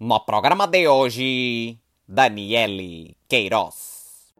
No programa de hoje, Daniele Queiroz.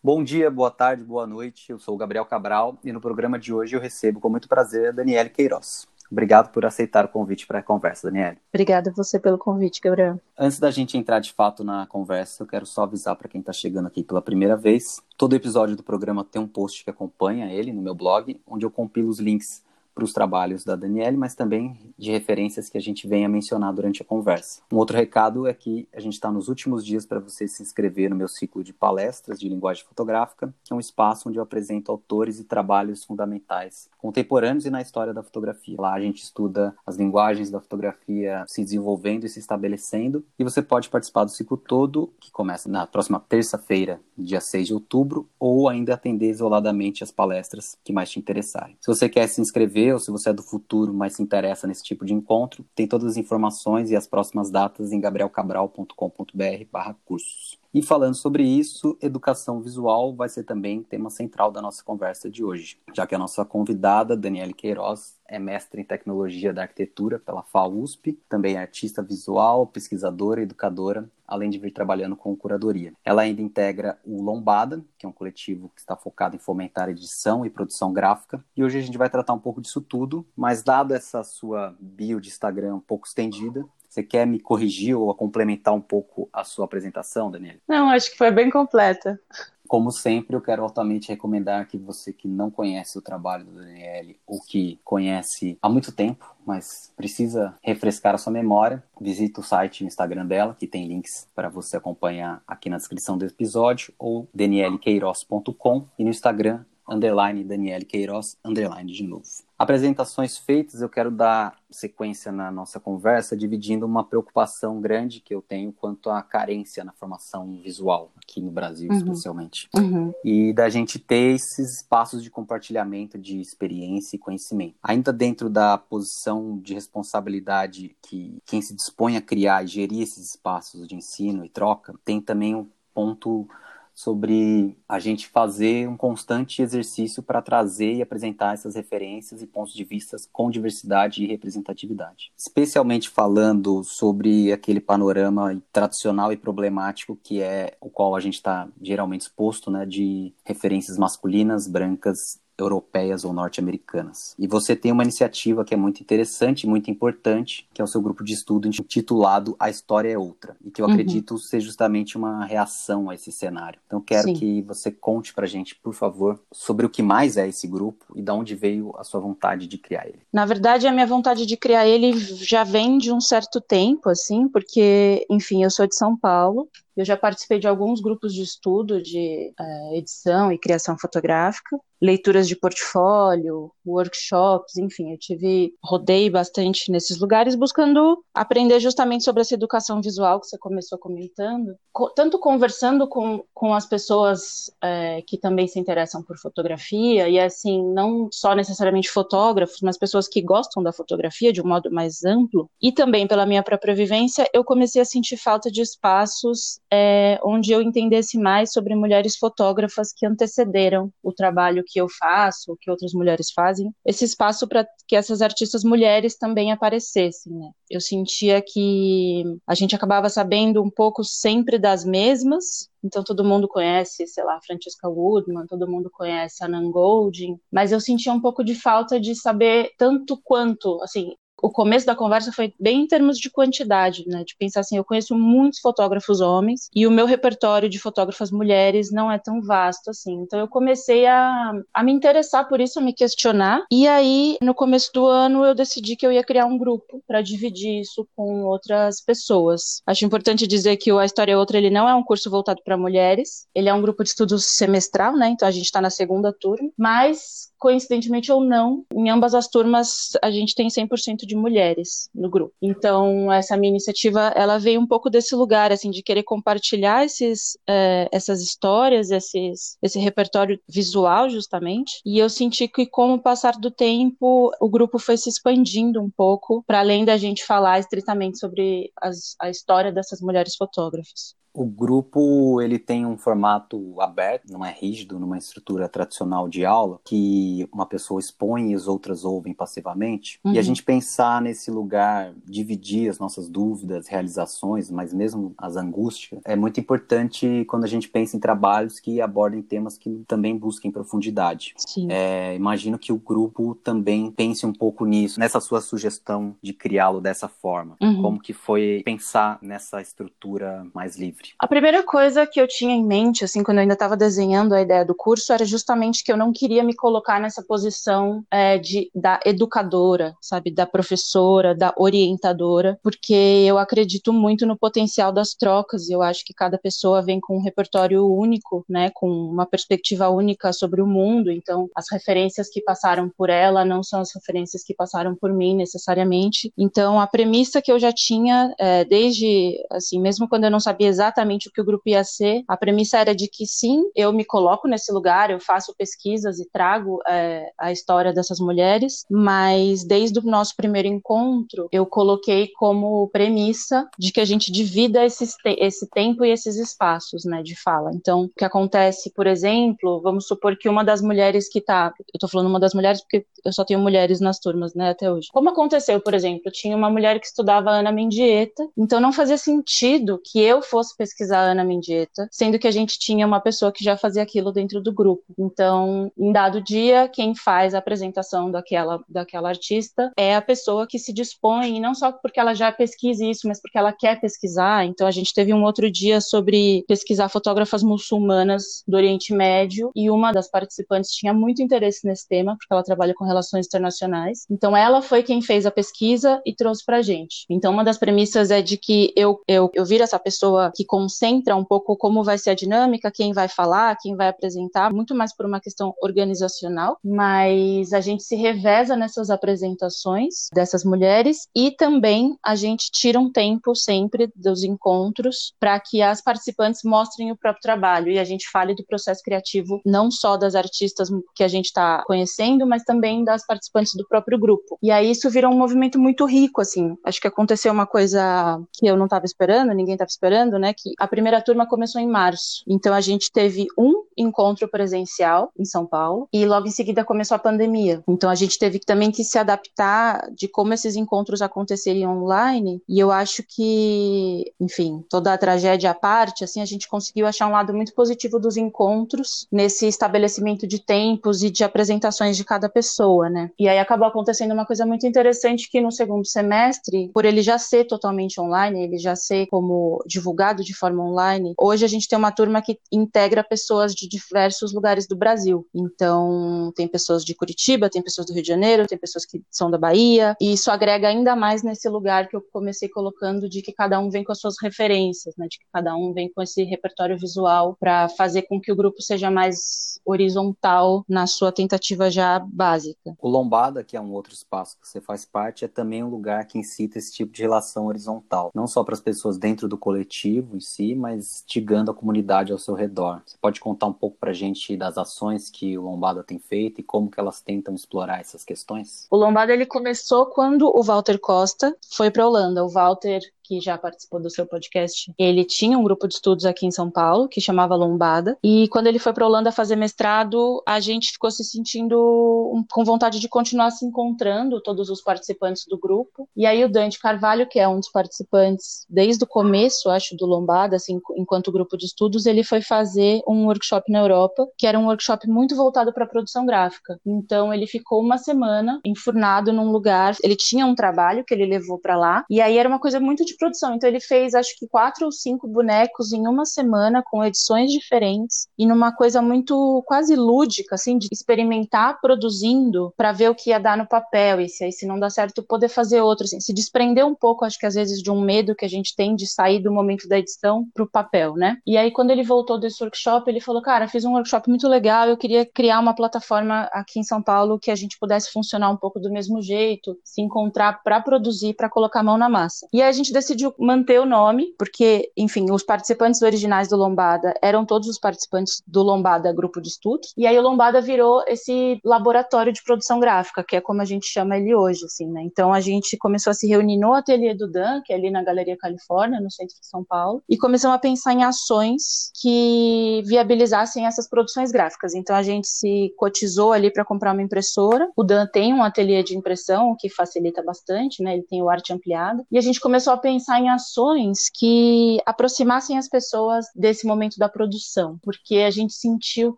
Bom dia, boa tarde, boa noite. Eu sou o Gabriel Cabral e no programa de hoje eu recebo com muito prazer a Daniele Queiroz. Obrigado por aceitar o convite para a conversa, Daniele. Obrigada a você pelo convite, Gabriel. Antes da gente entrar de fato na conversa, eu quero só avisar para quem está chegando aqui pela primeira vez. Todo episódio do programa tem um post que acompanha ele no meu blog, onde eu compilo os links para os trabalhos da Daniele, mas também de referências que a gente venha mencionar durante a conversa. Um outro recado é que a gente está nos últimos dias para você se inscrever no meu ciclo de palestras de linguagem fotográfica, que é um espaço onde eu apresento autores e trabalhos fundamentais, contemporâneos e na história da fotografia. Lá a gente estuda as linguagens da fotografia se desenvolvendo e se estabelecendo, e você pode participar do ciclo todo, que começa na próxima terça-feira, dia 6 de outubro, ou ainda atender isoladamente as palestras que mais te interessarem. Se você quer se inscrever, ou se você é do futuro, mas se interessa nesse tipo de encontro, tem todas as informações e as próximas datas em gabrielcabral.com.br cursos. E falando sobre isso, educação visual vai ser também tema central da nossa conversa de hoje, já que a nossa convidada, Daniele Queiroz, é mestre em tecnologia da arquitetura pela FAUSP, também é artista visual, pesquisadora educadora, além de vir trabalhando com curadoria. Ela ainda integra o Lombada, que é um coletivo que está focado em fomentar edição e produção gráfica, e hoje a gente vai tratar um pouco disso tudo, mas dado essa sua bio de Instagram um pouco estendida, você quer me corrigir ou complementar um pouco a sua apresentação, Daniela? Não, acho que foi bem completa. Como sempre, eu quero altamente recomendar que você que não conhece o trabalho do Daniele ou que conhece há muito tempo, mas precisa refrescar a sua memória, visite o site e o Instagram dela, que tem links para você acompanhar aqui na descrição do episódio, ou danielequeiroz.com e no Instagram underline Daniele Queiroz, underline de novo. Apresentações feitas, eu quero dar sequência na nossa conversa, dividindo uma preocupação grande que eu tenho quanto à carência na formação visual, aqui no Brasil uhum. especialmente. Uhum. E da gente ter esses espaços de compartilhamento de experiência e conhecimento. Ainda dentro da posição de responsabilidade que quem se dispõe a criar e gerir esses espaços de ensino e troca, tem também um ponto sobre a gente fazer um constante exercício para trazer e apresentar essas referências e pontos de vista com diversidade e representatividade. Especialmente falando sobre aquele panorama tradicional e problemático que é o qual a gente está geralmente exposto, né, de referências masculinas, brancas europeias ou norte-americanas. E você tem uma iniciativa que é muito interessante, muito importante, que é o seu grupo de estudo intitulado A História é Outra, e que eu uhum. acredito ser justamente uma reação a esse cenário. Então quero Sim. que você conte pra gente, por favor, sobre o que mais é esse grupo e de onde veio a sua vontade de criar ele. Na verdade, a minha vontade de criar ele já vem de um certo tempo, assim, porque, enfim, eu sou de São Paulo, eu já participei de alguns grupos de estudo de é, edição e criação fotográfica, leituras de portfólio, workshops, enfim, eu tive, rodei bastante nesses lugares buscando aprender justamente sobre essa educação visual que você começou comentando, co tanto conversando com, com as pessoas é, que também se interessam por fotografia, e assim, não só necessariamente fotógrafos, mas pessoas que gostam da fotografia de um modo mais amplo, e também pela minha própria vivência, eu comecei a sentir falta de espaços é, onde eu entendesse mais sobre mulheres fotógrafas que antecederam o trabalho que eu faço, que outras mulheres fazem, esse espaço para que essas artistas mulheres também aparecessem, né? Eu sentia que a gente acabava sabendo um pouco sempre das mesmas, então todo mundo conhece, sei lá, Francesca Woodman, todo mundo conhece a Nan Goldin, mas eu sentia um pouco de falta de saber tanto quanto, assim, o começo da conversa foi bem em termos de quantidade, né? De pensar assim, eu conheço muitos fotógrafos homens e o meu repertório de fotógrafas mulheres não é tão vasto assim. Então eu comecei a, a me interessar por isso, a me questionar. E aí, no começo do ano, eu decidi que eu ia criar um grupo para dividir isso com outras pessoas. Acho importante dizer que o A História é Outra ele não é um curso voltado para mulheres, ele é um grupo de estudos semestral, né? Então a gente está na segunda turma, mas coincidentemente ou não, em ambas as turmas a gente tem 100% de mulheres no grupo. Então, essa minha iniciativa, ela veio um pouco desse lugar, assim, de querer compartilhar esses, é, essas histórias, esses, esse repertório visual, justamente. E eu senti que, com o passar do tempo, o grupo foi se expandindo um pouco, para além da gente falar estritamente sobre as, a história dessas mulheres fotógrafas. O grupo ele tem um formato aberto, não é rígido, numa estrutura tradicional de aula, que uma pessoa expõe e as outras ouvem passivamente. Uhum. E a uhum. gente pensar nesse lugar, dividir as nossas dúvidas, realizações, mas mesmo as angústias, é muito importante quando a gente pensa em trabalhos que abordem temas que também busquem profundidade. É, imagino que o grupo também pense um pouco nisso, nessa sua sugestão de criá-lo dessa forma. Uhum. Como que foi pensar nessa estrutura mais livre? A primeira coisa que eu tinha em mente, assim, quando eu ainda estava desenhando a ideia do curso, era justamente que eu não queria me colocar nessa posição é, de, da educadora, sabe, da professora, da orientadora, porque eu acredito muito no potencial das trocas e eu acho que cada pessoa vem com um repertório único, né, com uma perspectiva única sobre o mundo, então as referências que passaram por ela não são as referências que passaram por mim necessariamente. Então a premissa que eu já tinha é, desde, assim, mesmo quando eu não sabia exatamente o que o grupo ia ser, a premissa era de que sim, eu me coloco nesse lugar, eu faço pesquisas e trago é, a história dessas mulheres, mas desde o nosso primeiro encontro eu coloquei como premissa de que a gente divida esse, esse tempo e esses espaços, né, de fala. Então, o que acontece, por exemplo, vamos supor que uma das mulheres que tá, eu tô falando uma das mulheres porque eu só tenho mulheres nas turmas, né, até hoje. Como aconteceu, por exemplo, tinha uma mulher que estudava Ana Mendieta, então não fazia sentido que eu fosse pesquisar Ana Mendieta, sendo que a gente tinha uma pessoa que já fazia aquilo dentro do grupo. Então, em dado dia, quem faz a apresentação daquela, daquela artista é a pessoa que se dispõe, não só porque ela já pesquisa isso, mas porque ela quer pesquisar. Então, a gente teve um outro dia sobre pesquisar fotógrafas muçulmanas do Oriente Médio, e uma das participantes tinha muito interesse nesse tema, porque ela trabalha com relações internacionais. Então, ela foi quem fez a pesquisa e trouxe pra gente. Então, uma das premissas é de que eu, eu, eu viro essa pessoa que concentra um pouco como vai ser a dinâmica, quem vai falar, quem vai apresentar, muito mais por uma questão organizacional, mas a gente se reveza nessas apresentações dessas mulheres e também a gente tira um tempo sempre dos encontros para que as participantes mostrem o próprio trabalho e a gente fale do processo criativo não só das artistas que a gente está conhecendo, mas também das participantes do próprio grupo. E aí isso virou um movimento muito rico, assim. Acho que aconteceu uma coisa que eu não estava esperando, ninguém estava esperando, né? Que a primeira turma começou em março. Então a gente teve um encontro presencial em São Paulo e logo em seguida começou a pandemia. Então a gente teve também que se adaptar de como esses encontros aconteceriam online e eu acho que, enfim, toda a tragédia à parte, assim, a gente conseguiu achar um lado muito positivo dos encontros nesse estabelecimento de tempos e de apresentações de cada pessoa, né? E aí acabou acontecendo uma coisa muito interessante que no segundo semestre, por ele já ser totalmente online, ele já ser como divulgado de forma online, hoje a gente tem uma turma que integra pessoas de diversos lugares do Brasil. Então, tem pessoas de Curitiba, tem pessoas do Rio de Janeiro, tem pessoas que são da Bahia, e isso agrega ainda mais nesse lugar que eu comecei colocando de que cada um vem com as suas referências, né? De que cada um vem com esse repertório visual para fazer com que o grupo seja mais horizontal na sua tentativa já básica. O Lombada, que é um outro espaço que você faz parte, é também um lugar que incita esse tipo de relação horizontal, não só para as pessoas dentro do coletivo em si, mas instigando a comunidade ao seu redor. Você pode contar um pouco para a gente das ações que o Lombada tem feito e como que elas tentam explorar essas questões? O Lombada ele começou quando o Walter Costa foi para a Holanda. O Walter que já participou do seu podcast, ele tinha um grupo de estudos aqui em São Paulo, que chamava Lombada, e quando ele foi para Holanda fazer mestrado, a gente ficou se sentindo com vontade de continuar se encontrando, todos os participantes do grupo, e aí o Dante Carvalho, que é um dos participantes desde o começo, acho, do Lombada, assim, enquanto grupo de estudos, ele foi fazer um workshop na Europa, que era um workshop muito voltado para produção gráfica. Então ele ficou uma semana enfurnado num lugar, ele tinha um trabalho que ele levou para lá, e aí era uma coisa muito de produção. Então ele fez acho que quatro ou cinco bonecos em uma semana com edições diferentes e numa coisa muito quase lúdica, assim, de experimentar produzindo para ver o que ia dar no papel e se aí se não dá certo poder fazer outro, assim, se desprender um pouco, acho que às vezes de um medo que a gente tem de sair do momento da edição pro papel, né? E aí quando ele voltou desse workshop, ele falou, cara, fiz um workshop muito legal, eu queria criar uma plataforma aqui em São Paulo que a gente pudesse funcionar um pouco do mesmo jeito, se encontrar para produzir, para colocar a mão na massa. E aí a gente decidiu manter o nome, porque, enfim, os participantes originais do Lombada eram todos os participantes do Lombada Grupo de Estudos, e aí o Lombada virou esse laboratório de produção gráfica, que é como a gente chama ele hoje, assim, né? Então a gente começou a se reunir no ateliê do Dan, que é ali na Galeria Califórnia, no centro de São Paulo, e começamos a pensar em ações que viabilizassem essas produções gráficas. Então a gente se cotizou ali para comprar uma impressora. O Dan tem um ateliê de impressão, o que facilita bastante, né? Ele tem o arte ampliado. E a gente começou a pensar em ações que aproximassem as pessoas desse momento da produção, porque a gente sentiu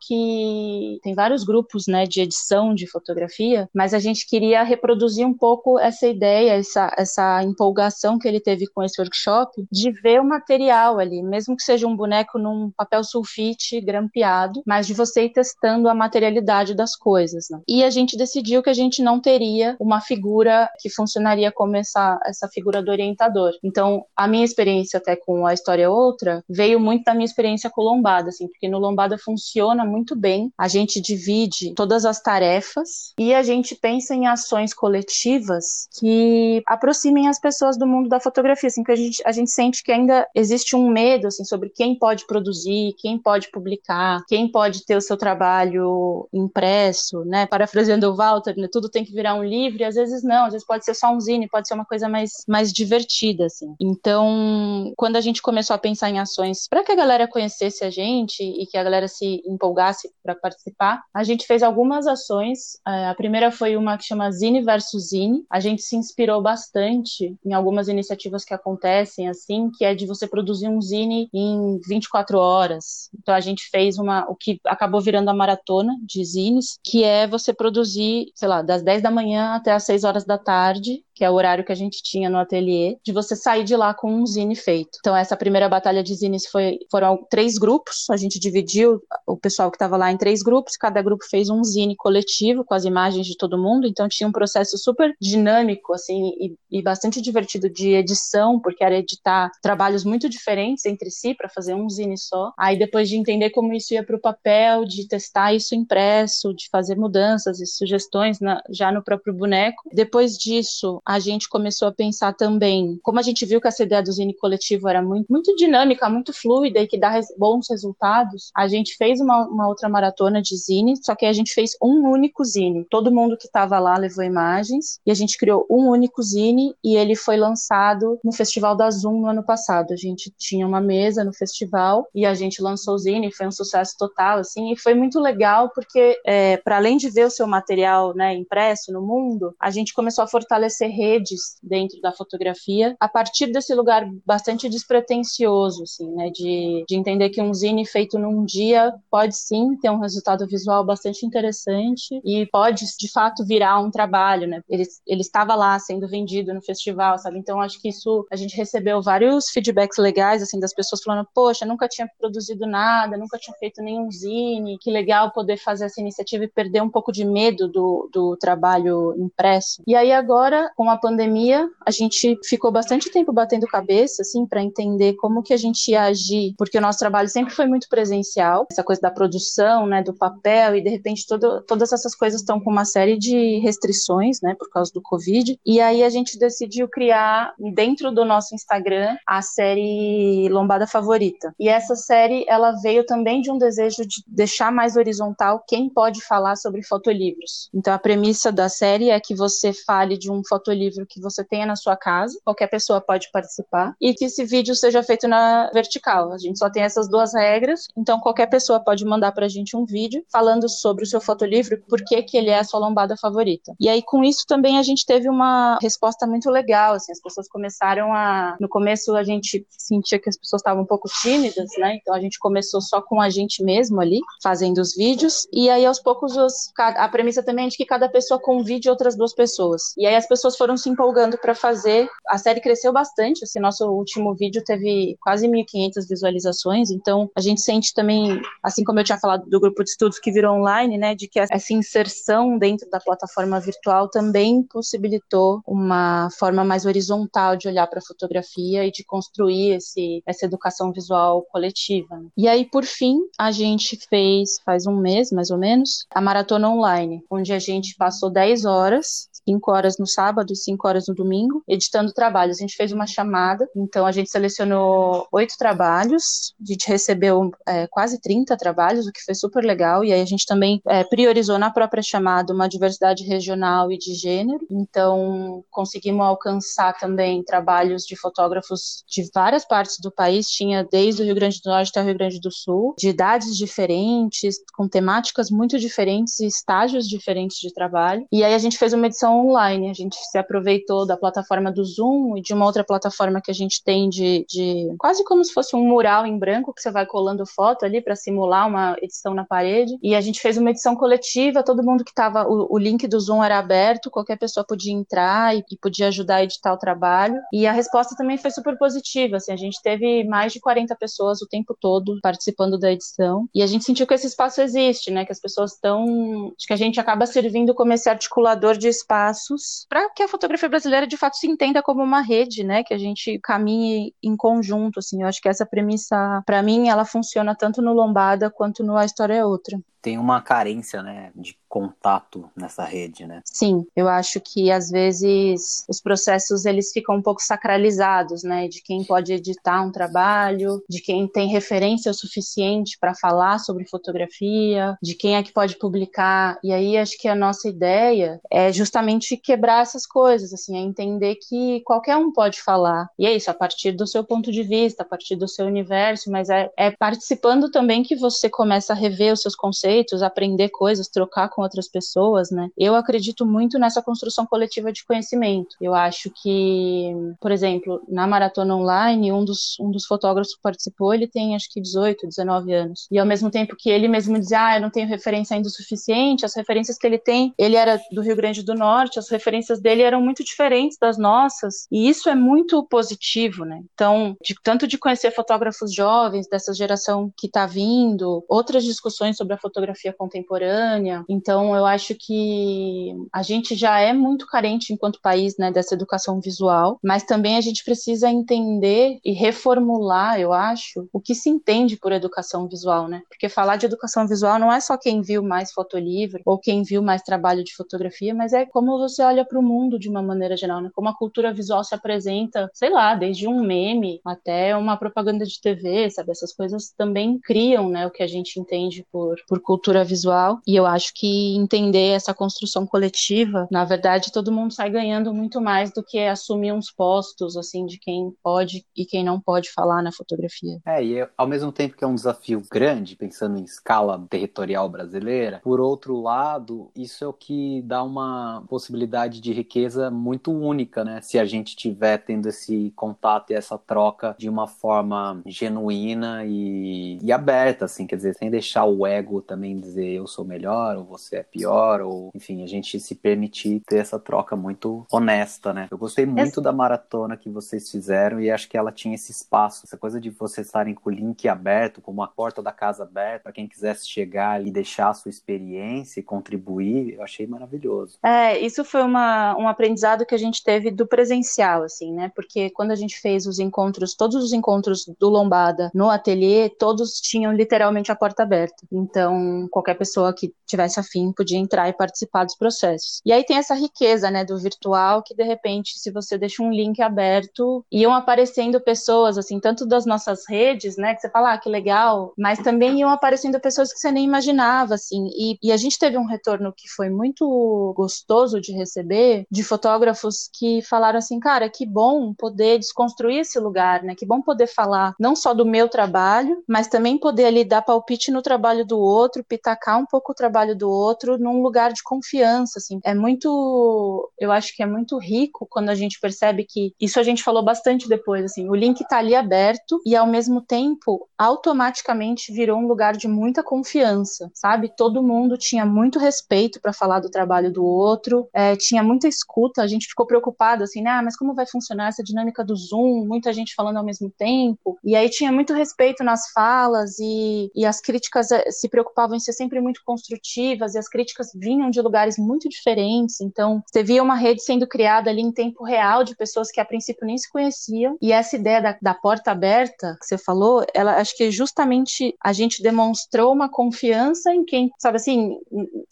que tem vários grupos, né, de edição de fotografia, mas a gente queria reproduzir um pouco essa ideia, essa, essa empolgação que ele teve com esse workshop de ver o material ali, mesmo que seja um boneco num papel sulfite grampeado, mas de você ir testando a materialidade das coisas. Né? E a gente decidiu que a gente não teria uma figura que funcionaria como essa, essa figura do orientador. Então, a minha experiência até com a história outra veio muito da minha experiência com Lombada, assim, porque no Lombada funciona muito bem. A gente divide todas as tarefas e a gente pensa em ações coletivas que aproximem as pessoas do mundo da fotografia, assim, que a gente, a gente sente que ainda existe um medo, assim, sobre quem pode produzir, quem pode publicar, quem pode ter o seu trabalho impresso, né? Parafraseando o Walter, né? Tudo tem que virar um livro, e às vezes não, às vezes pode ser só um zine, pode ser uma coisa mais, mais divertida, assim. Então, quando a gente começou a pensar em ações para que a galera conhecesse a gente e que a galera se empolgasse para participar, a gente fez algumas ações. É, a primeira foi uma que chama Zine versus Zine. A gente se inspirou bastante em algumas iniciativas que acontecem assim, que é de você produzir um zine em 24 horas. Então a gente fez uma o que acabou virando a maratona de zines, que é você produzir, sei lá, das 10 da manhã até as 6 horas da tarde que é o horário que a gente tinha no ateliê, de você sair de lá com um zine feito. Então, essa primeira batalha de zines foi, foram três grupos, a gente dividiu o pessoal que estava lá em três grupos, cada grupo fez um zine coletivo com as imagens de todo mundo, então tinha um processo super dinâmico, assim, e, e bastante divertido de edição, porque era editar trabalhos muito diferentes entre si para fazer um zine só. Aí, depois de entender como isso ia para o papel, de testar isso impresso, de fazer mudanças e sugestões na, já no próprio boneco. Depois disso, a gente começou a pensar também, como a gente viu que essa ideia do zine coletivo era muito, muito dinâmica, muito fluida e que dá res, bons resultados, a gente fez uma, uma, outra maratona de zine, só que a gente fez um único zine. Todo mundo que estava lá levou imagens e a gente criou um único zine e ele foi lançado no Festival da Zoom no ano passado. A gente tinha uma mesa no festival e a gente lançou o zine, foi um sucesso total, assim, e foi muito legal porque, é, para além de ver o seu material né, impresso no mundo, a gente começou a fortalecer redes dentro da fotografia, a partir desse lugar bastante despretensioso, assim, né, de, de entender que um zine feito num dia pode sim ter um resultado visual bastante interessante e pode, de fato, virar um trabalho, né, ele, ele estava lá sendo vendido no festival, sabe, então acho que isso, a gente recebeu vários feedbacks legais, assim, das pessoas falando, poxa, nunca tinha produzido nada, nunca tinha feito nenhum zine, que legal poder fazer essa iniciativa e perder um pouco de medo do, do trabalho impresso. E aí agora, com com a pandemia, a gente ficou bastante tempo batendo cabeça, assim, para entender como que a gente ia agir, porque o nosso trabalho sempre foi muito presencial, essa coisa da produção, né, do papel, e de repente todo, todas essas coisas estão com uma série de restrições, né, por causa do Covid. E aí a gente decidiu criar, dentro do nosso Instagram, a série Lombada Favorita. E essa série, ela veio também de um desejo de deixar mais horizontal quem pode falar sobre fotolivros. Então a premissa da série é que você fale de um fotolivro livro que você tenha na sua casa, qualquer pessoa pode participar, e que esse vídeo seja feito na vertical. A gente só tem essas duas regras, então qualquer pessoa pode mandar pra gente um vídeo falando sobre o seu fotolivro, por que que ele é a sua lombada favorita. E aí com isso também a gente teve uma resposta muito legal, assim, as pessoas começaram a no começo a gente sentia que as pessoas estavam um pouco tímidas, né? Então a gente começou só com a gente mesmo ali, fazendo os vídeos, e aí aos poucos os, a premissa também é de que cada pessoa convide outras duas pessoas. E aí as pessoas foram foram se empolgando para fazer. A série cresceu bastante. Esse nosso último vídeo teve quase 1.500 visualizações. Então, a gente sente também, assim como eu tinha falado do grupo de estudos que virou online, né, de que essa inserção dentro da plataforma virtual também possibilitou uma forma mais horizontal de olhar para a fotografia e de construir esse, essa educação visual coletiva. E aí, por fim, a gente fez, faz um mês mais ou menos, a maratona online, onde a gente passou 10 horas cinco horas no sábado e cinco horas no domingo, editando trabalhos. A gente fez uma chamada, então a gente selecionou oito trabalhos, a gente recebeu é, quase 30 trabalhos, o que foi super legal, e aí a gente também é, priorizou na própria chamada uma diversidade regional e de gênero, então conseguimos alcançar também trabalhos de fotógrafos de várias partes do país, tinha desde o Rio Grande do Norte até o Rio Grande do Sul, de idades diferentes, com temáticas muito diferentes e estágios diferentes de trabalho. E aí a gente fez uma edição online, a gente se aproveitou da plataforma do Zoom e de uma outra plataforma que a gente tem de, de quase como se fosse um mural em branco que você vai colando foto ali para simular uma edição na parede. E a gente fez uma edição coletiva, todo mundo que estava o, o, link do Zoom era aberto, qualquer pessoa podia entrar e, e podia ajudar a editar o trabalho. E a resposta também foi super positiva, assim, a gente teve mais de 40 pessoas o tempo todo participando da edição. E a gente sentiu que esse espaço existe, né? Que as pessoas estão. Acho que a gente acaba servindo como esse articulador de espaços para que a fotografia brasileira de fato se entenda como uma rede, né? Que a gente caminhe em conjunto, assim. Eu acho que essa premissa, para mim, ela funciona tanto no Lombada quanto no A História é Outra tem uma carência, né, de contato nessa rede, né? Sim, eu acho que às vezes os processos eles ficam um pouco sacralizados, né, de quem pode editar um trabalho, de quem tem referência o suficiente para falar sobre fotografia, de quem é que pode publicar. E aí acho que a nossa ideia é justamente quebrar essas coisas, assim, é entender que qualquer um pode falar. E é isso, a partir do seu ponto de vista, a partir do seu universo, mas é, é participando também que você começa a rever os seus conceitos conceitos, aprender coisas, trocar com outras pessoas, né? Eu acredito muito nessa construção coletiva de conhecimento. Eu acho que, por exemplo, na maratona online, um dos, um dos fotógrafos que participou, ele tem acho que 18, 19 anos. E ao mesmo tempo que ele mesmo dizia, ah, eu não tenho referência ainda o suficiente, as referências que ele tem, ele era do Rio Grande do Norte, as referências dele eram muito diferentes das nossas, e isso é muito positivo, né? Então, de, tanto de conhecer fotógrafos jovens dessa geração que está vindo, outras discussões sobre a fotografia fotografia contemporânea. Então, eu acho que a gente já é muito carente enquanto país, né, dessa educação visual, mas também a gente precisa entender e reformular, eu acho, o que se entende por educação visual, né? Porque falar de educação visual não é só quem viu mais fotolivro ou quem viu mais trabalho de fotografia, mas é como você olha para o mundo de uma maneira geral, né? Como a cultura visual se apresenta, sei lá, desde um meme até uma propaganda de TV, sabe? Essas coisas também criam, né, o que a gente entende por, por cultura visual. E eu acho que entender essa construção coletiva, na verdade, todo mundo sai ganhando muito mais do que assumir uns postos, assim, de quem pode e quem não pode falar na fotografia. É, e ao mesmo tempo que é um desafio grande, pensando em escala territorial brasileira, por outro lado, isso é o que dá uma possibilidade de riqueza muito única, né? Se a gente tiver tendo esse contato e essa troca de uma forma genuína e, e aberta, assim, quer dizer, sem deixar o ego também também dizer eu sou melhor ou você é pior, ou enfim, a gente se permitir ter essa troca muito honesta, né? Eu gostei muito da maratona que vocês fizeram e acho que ela tinha esse espaço, essa coisa de vocês estarem com o link aberto, como a porta da casa aberta, para quem quisesse chegar e deixar a sua experiência e contribuir, eu achei maravilhoso. É, isso foi uma, um aprendizado que a gente teve do presencial, assim, né? Porque quando a gente fez os encontros, todos os encontros do Lombada no ateliê, todos tinham literalmente a porta aberta. Então, qualquer pessoa que tivesse afim podia entrar e participar dos processos. E aí tem essa riqueza, né, do virtual, que de repente, se você deixa um link aberto, iam aparecendo pessoas, assim, tanto das nossas redes, né, que você fala, ah, que legal, mas também iam aparecendo pessoas que você nem imaginava, assim, e, e a gente teve um retorno que foi muito gostoso de receber, de fotógrafos que falaram assim, cara, que bom poder desconstruir esse lugar, né, que bom poder falar não só do meu trabalho, mas também poder ali dar palpite no trabalho do outro, outro, pitacar um pouco o trabalho do outro num lugar de confiança, assim. É muito, eu acho que é muito rico quando a gente percebe que isso a gente falou bastante depois, assim, o link tá ali aberto e ao mesmo tempo automaticamente virou um lugar de muita confiança, sabe? Todo mundo tinha muito respeito para falar do trabalho do outro, é, tinha muita escuta, a gente ficou preocupado assim, né? Ah, mas como vai funcionar essa dinâmica do Zoom? Muita gente falando ao mesmo tempo. E aí tinha muito respeito nas falas e, e as críticas eh, se preocupavam em ser sempre muito construtivas e as críticas vinham de lugares muito diferentes. Então, você via uma rede sendo criada ali em tempo real de pessoas que a princípio nem se conheciam. E essa ideia da, da porta aberta que você falou, ela acho que justamente a gente demonstrou uma confiança em quem, sabe assim,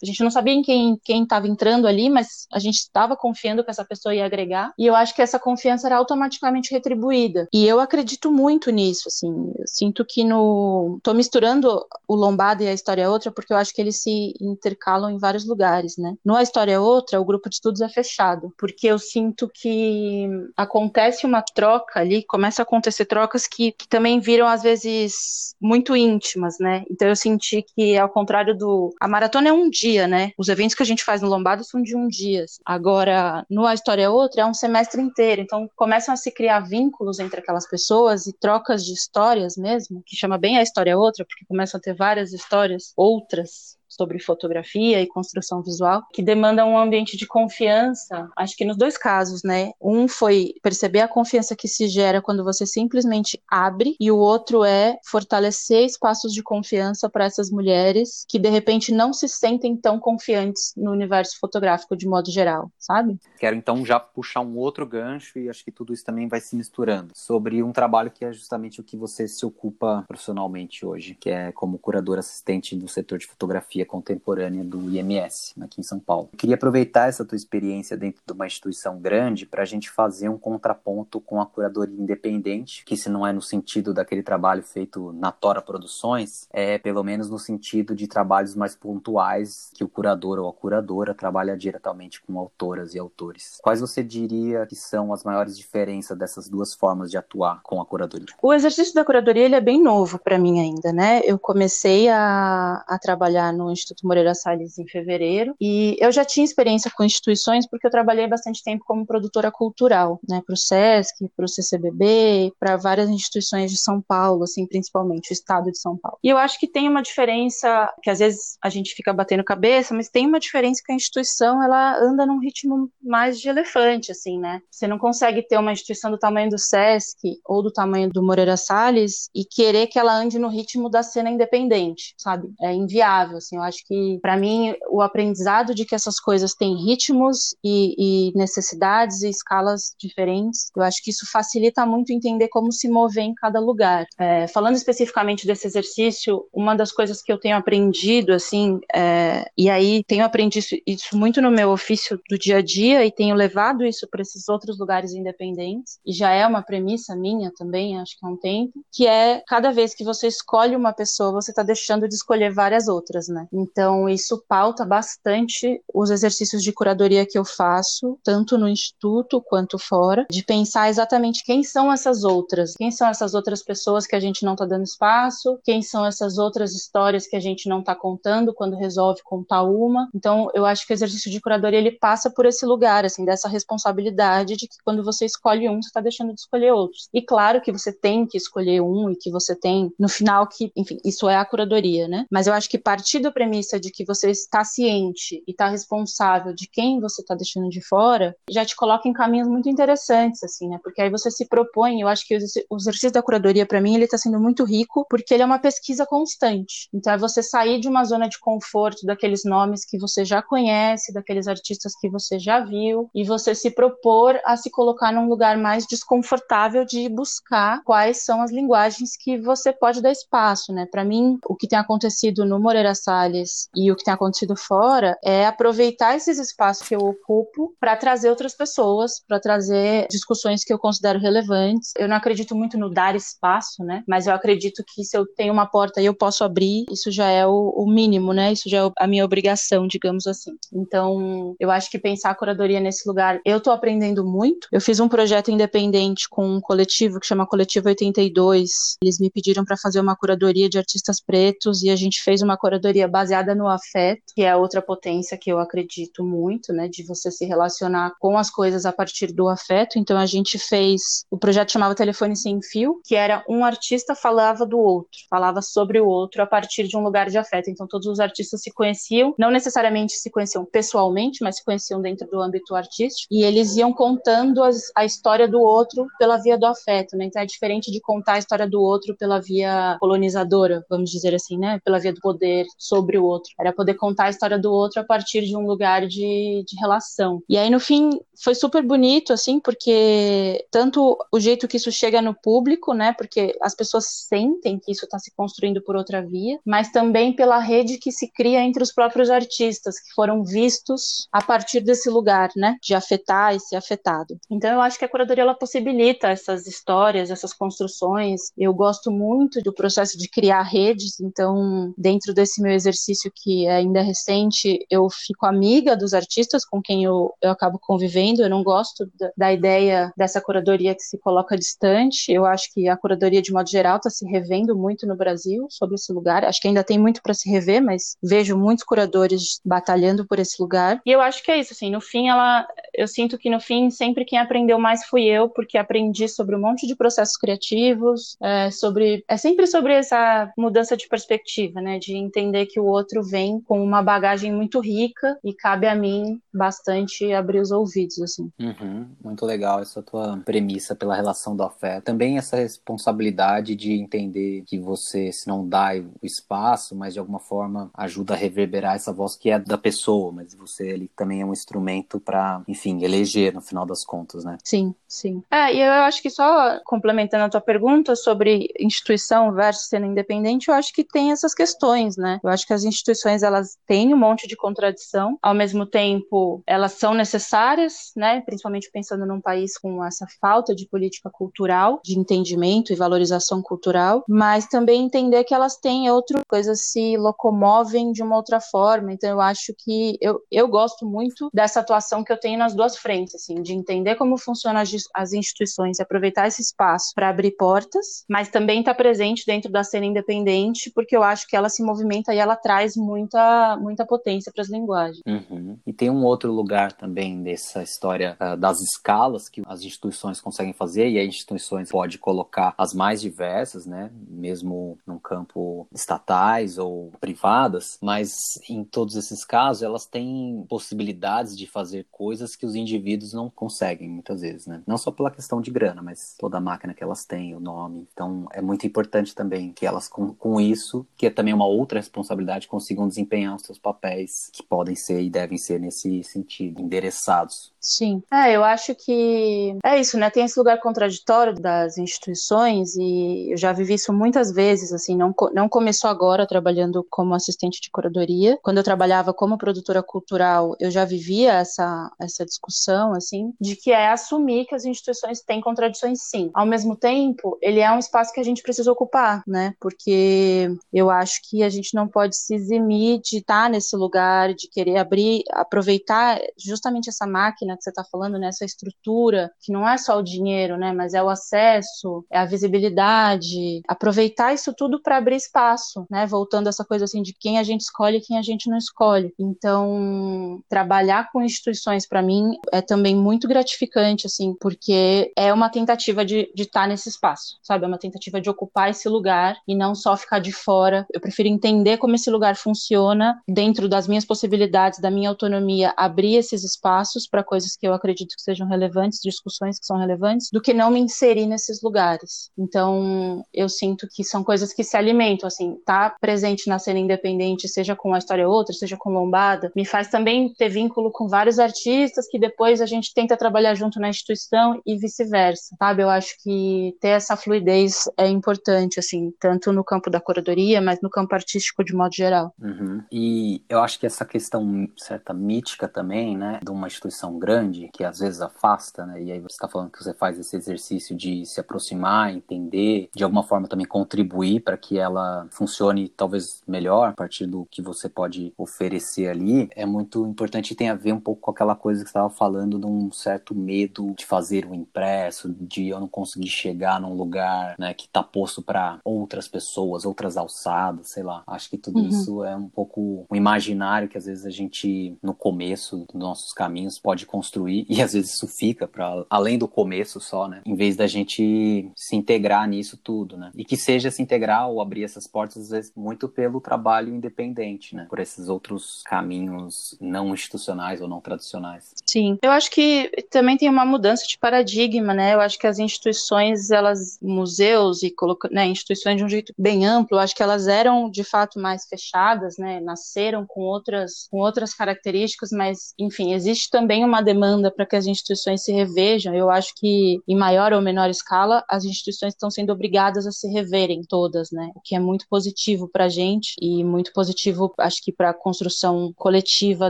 a gente não sabia em quem quem estava entrando ali, mas a gente estava confiando que essa pessoa ia agregar. E eu acho que essa confiança era automaticamente retribuída. E eu acredito muito nisso, assim. Eu sinto que no tô misturando o Lombada e a História é Outra porque eu acho que eles se intercalam em vários lugares, né? No A História é Outra, o grupo de estudos é fechado, porque eu sinto que acontece uma troca ali, começa a acontecer trocas que, que também viram às vezes muito íntimas, né? Então eu senti que ao contrário do a maratona é um dia, né? Os eventos que a gente faz no Lombada são de um dia. Agora, no A História é Outra é um semestre inteiro, então começam a se criar vínculos entre aquelas pessoas e trocas de histórias mesmo, que chama bem A História é Outra, porque começam a ter várias histórias outras sobre fotografia e construção visual, que demanda um ambiente de confiança, acho que nos dois casos, né? Um foi perceber a confiança que se gera quando você simplesmente abre, e o outro é fortalecer espaços de confiança para essas mulheres que de repente não se sentem tão confiantes no universo fotográfico de modo geral, sabe? Quero então já puxar um outro gancho e acho que tudo isso também vai se misturando sobre um trabalho que é justamente o que você se ocupa profissionalmente hoje, que é como curador assistente do setor de fotografia contemporânea do IMS, aqui em São Paulo. Eu queria aproveitar essa tua experiência dentro de uma instituição grande para a gente fazer um contraponto com a curadoria independente, que se não é no sentido daquele trabalho feito na Tora Produções, é pelo menos no sentido de trabalhos mais pontuais que o curador ou a curadora trabalha diretamente com autoras e autores. Quais você diria que são as maiores diferenças dessas duas formas de atuar com a curadoria? O exercício da curadoria ele é bem novo para mim ainda, né? Eu comecei a, a trabalhar no Instituto Moreira Salles em fevereiro. E eu já tinha experiência com instituições porque eu trabalhei bastante tempo como produtora cultural, né, para o SESC, para o CCBB, para várias instituições de São Paulo, assim, principalmente o estado de São Paulo. E eu acho que tem uma diferença que às vezes a gente fica batendo cabeça, mas tem uma diferença que a instituição ela anda num ritmo mais de elefante, assim, né? Você não consegue ter uma instituição do tamanho do SESC ou do tamanho do Moreira Salles e querer que ela ande no ritmo da cena independente, sabe? É inviável, assim. Eu acho que, para mim, o aprendizado de que essas coisas têm ritmos e, e, necessidades e escalas diferentes, eu acho que isso facilita muito entender como se mover em cada lugar. É, falando especificamente desse exercício, uma das coisas que eu tenho aprendido, assim, é, e aí tenho aprendido isso muito no meu ofício do dia a dia e tenho levado isso para esses outros lugares independentes, e já é uma premissa minha também, acho que há um tempo, que é cada vez que você escolhe uma pessoa, você está deixando de escolher várias outras, né? Então, isso pauta bastante os exercícios de curadoria que eu faço, tanto no instituto quanto fora, de pensar exatamente quem são essas outras, quem são essas outras pessoas que a gente não está dando espaço, quem são essas outras histórias que a gente não está contando quando resolve contar uma. Então, eu acho que o exercício de curadoria ele passa por esse lugar, assim, dessa responsabilidade de que quando você escolhe um, você está deixando de escolher outros. E claro que você tem que escolher um e que você tem, no final, que, enfim, isso é a curadoria, né? Mas eu acho que partir da premissa de que você está ciente e está responsável de quem você está deixando de fora, já te coloca em caminhos muito interessantes, assim, né? Porque aí você se propõe, eu acho que o exercício da curadoria, para mim, ele está sendo muito rico, porque ele é uma pesquisa constante. Então, é você sair de uma zona de conforto, daqueles nomes que você já conhece, daqueles artistas que você já viu, e você se propor a se colocar num lugar mais desconfortável de buscar quais são as linguagens que você pode dar espaço, né? Para mim, o que tem acontecido no Moreira Salles e o que tem acontecido fora é aproveitar esses espaços que eu ocupo para trazer outras pessoas, para trazer discussões que eu considero relevantes. Eu não acredito muito no dar espaço, né? Mas eu acredito que se eu tenho uma porta e eu posso abrir, isso já é o, o mínimo, né? Isso já é a minha obrigação, digamos assim. Então, eu acho que pensar a curadoria nesse lugar, eu tô aprendendo muito. Eu fiz um projeto independente com um coletivo que chama Coletivo 82. Eles me pediram para fazer uma curadoria de artistas pretos e a gente fez uma curadoria baseada no afeto, que é outra potência que eu acredito muito, né, de você se relacionar com as coisas a partir do afeto. Então a gente fez, o projeto chamava Telefone Sem Fio, que era um artista falava do outro, falava sobre o outro a partir de um lugar de afeto. Então todos os artistas se conheciam, não necessariamente se conheciam pessoalmente, mas se conheciam dentro do âmbito artístico, e eles iam contando as, a história do outro pela via do afeto, né? Então é diferente de contar a história do outro pela via colonizadora, vamos dizer assim, né? Pela via do poder sobre sobre o outro, era poder contar a história do outro a partir de um lugar de, de relação. E aí, no fim, foi super bonito, assim, porque tanto o jeito que isso chega no público, né, porque as pessoas sentem que isso está se construindo por outra via, mas também pela rede que se cria entre os próprios artistas, que foram vistos a partir desse lugar, né, de afetar e ser afetado. Então, eu acho que a curadoria, ela possibilita essas histórias, essas construções. Eu gosto muito do processo de criar redes, então, dentro desse meu exercício que é ainda recente, eu fico amiga dos artistas com quem eu, eu acabo convivendo. Eu não gosto da, da ideia dessa curadoria que se coloca distante. Eu acho que a curadoria, de modo geral, está se revendo muito no Brasil sobre esse lugar. Acho que ainda tem muito para se rever, mas vejo muitos curadores batalhando por esse lugar. E eu acho que é isso, assim, no fim, ela, eu sinto que no fim, sempre quem aprendeu mais fui eu, porque aprendi sobre um monte de processos criativos, é, sobre, é sempre sobre essa mudança de perspectiva, né, de entender que o outro vem com uma bagagem muito rica e cabe a mim bastante abrir os ouvidos, assim. Uhum, muito legal essa tua premissa pela relação do afeto. Também essa responsabilidade de entender que você, se não dá o espaço, mas de alguma forma ajuda a reverberar essa voz que é da pessoa, mas você ele também é um instrumento para, enfim, eleger no final das contas, né? Sim, sim. É, e eu acho que só complementando a tua pergunta sobre instituição versus cena independente, eu acho que tem essas questões, né? Eu acho que as instituições elas têm um monte de contradição, ao mesmo tempo elas são necessárias, né? Principalmente pensando num país com essa falta de política cultural, de entendimento e valorização cultural, mas também entender que elas têm outras coisas se locomovem de uma outra forma. Então eu acho que eu, eu gosto muito dessa atuação que eu tenho nas duas frentes, assim, de entender como funcionam as, as instituições aproveitar esse espaço para abrir portas, mas também estar tá presente dentro da cena independente, porque eu acho que ela se movimenta e ela traz muita, muita potência para as linguagens. Uhum. E tem um outro lugar também dessa história uh, das escalas que as instituições conseguem fazer, e as instituições pode colocar as mais diversas, né, mesmo num campo estatais ou privadas, mas em todos esses casos elas têm possibilidades de fazer coisas que os indivíduos não conseguem muitas vezes, né? Não só pela questão de grana, mas toda a máquina que elas têm, o nome. Então é muito importante também que elas com, com isso, que é também uma outra responsabilidade, consigam desempenhar os seus papéis que podem ser e devem ser nesse sentido, endereçados. Sim. É, eu acho que é isso, né? Tem esse lugar contraditório das instituições e eu já vivi isso muitas vezes, assim, não, não começou agora trabalhando como assistente de curadoria. Quando eu trabalhava como produtora cultural, eu já vivia essa, essa discussão, assim, de que é assumir que as instituições têm contradições sim. Ao mesmo tempo, ele é um espaço que a gente precisa ocupar, né? Porque eu acho que a gente não pode se eximir de estar nesse lugar, de querer abrir, aproveitar justamente essa máquina que você está falando, né? Essa estrutura, que não é só o dinheiro, né? Mas é o acesso, é a visibilidade, aproveitar isso tudo para abrir espaço, né? Voltando essa coisa assim de quem a gente escolhe e quem a gente não escolhe. Então, trabalhar com instituições para mim é também muito gratificante, assim, porque é uma tentativa de estar tá nesse espaço, sabe? É uma tentativa de ocupar esse lugar e não só ficar de fora. Eu prefiro entender como esse lugar funciona dentro das minhas possibilidades, da minha autonomia, abrir esses espaços para coisas que eu acredito que sejam relevantes, discussões que são relevantes, do que não me inserir nesses lugares. Então, eu sinto que são coisas que se alimentam, assim, tá presente na cena independente, seja com a história outra, seja com lombada, me faz também ter vínculo com vários artistas que depois a gente tenta trabalhar junto na instituição e vice-versa, sabe? Eu acho que ter essa fluidez é importante, assim, tanto no campo da curadoria, mas no campo artístico de modo geral. Uhum. E eu acho que essa questão certa mítica também, né, de uma instituição grande que às vezes afasta, né? E aí você está falando que você faz esse exercício de se aproximar, entender, de alguma forma também contribuir para que ela funcione talvez melhor a partir do que você pode oferecer ali, é muito importante e tem a ver um pouco com aquela coisa que você estava falando de um certo medo de fazer o um impresso, de eu não conseguir chegar num lugar, né, que está posto para outras pessoas, outras alçadas, sei lá. Acho que tudo uhum. isso é um pouco um imaginário que às vezes a gente no começo dos nossos caminhos pode construir e às vezes isso fica para além do começo só, né? Em vez da gente se integrar nisso tudo, né? E que seja se integrar ou abrir essas portas às vezes muito pelo trabalho independente, né? Por esses outros caminhos não institucionais ou não tradicionais. Sim, eu acho que também tem uma mudança de paradigma, né? Eu acho que as instituições, elas, museus e né, instituições de um jeito bem amplo, acho que elas eram de fato mais fechadas, né? Nasceram com outras, com outras características, mas, enfim, existe também uma demanda para que as instituições se revejam. Eu acho que, em maior ou menor escala, as instituições estão sendo obrigadas a se reverem todas, né? O que é muito positivo para a gente e muito positivo, acho que, para a construção coletiva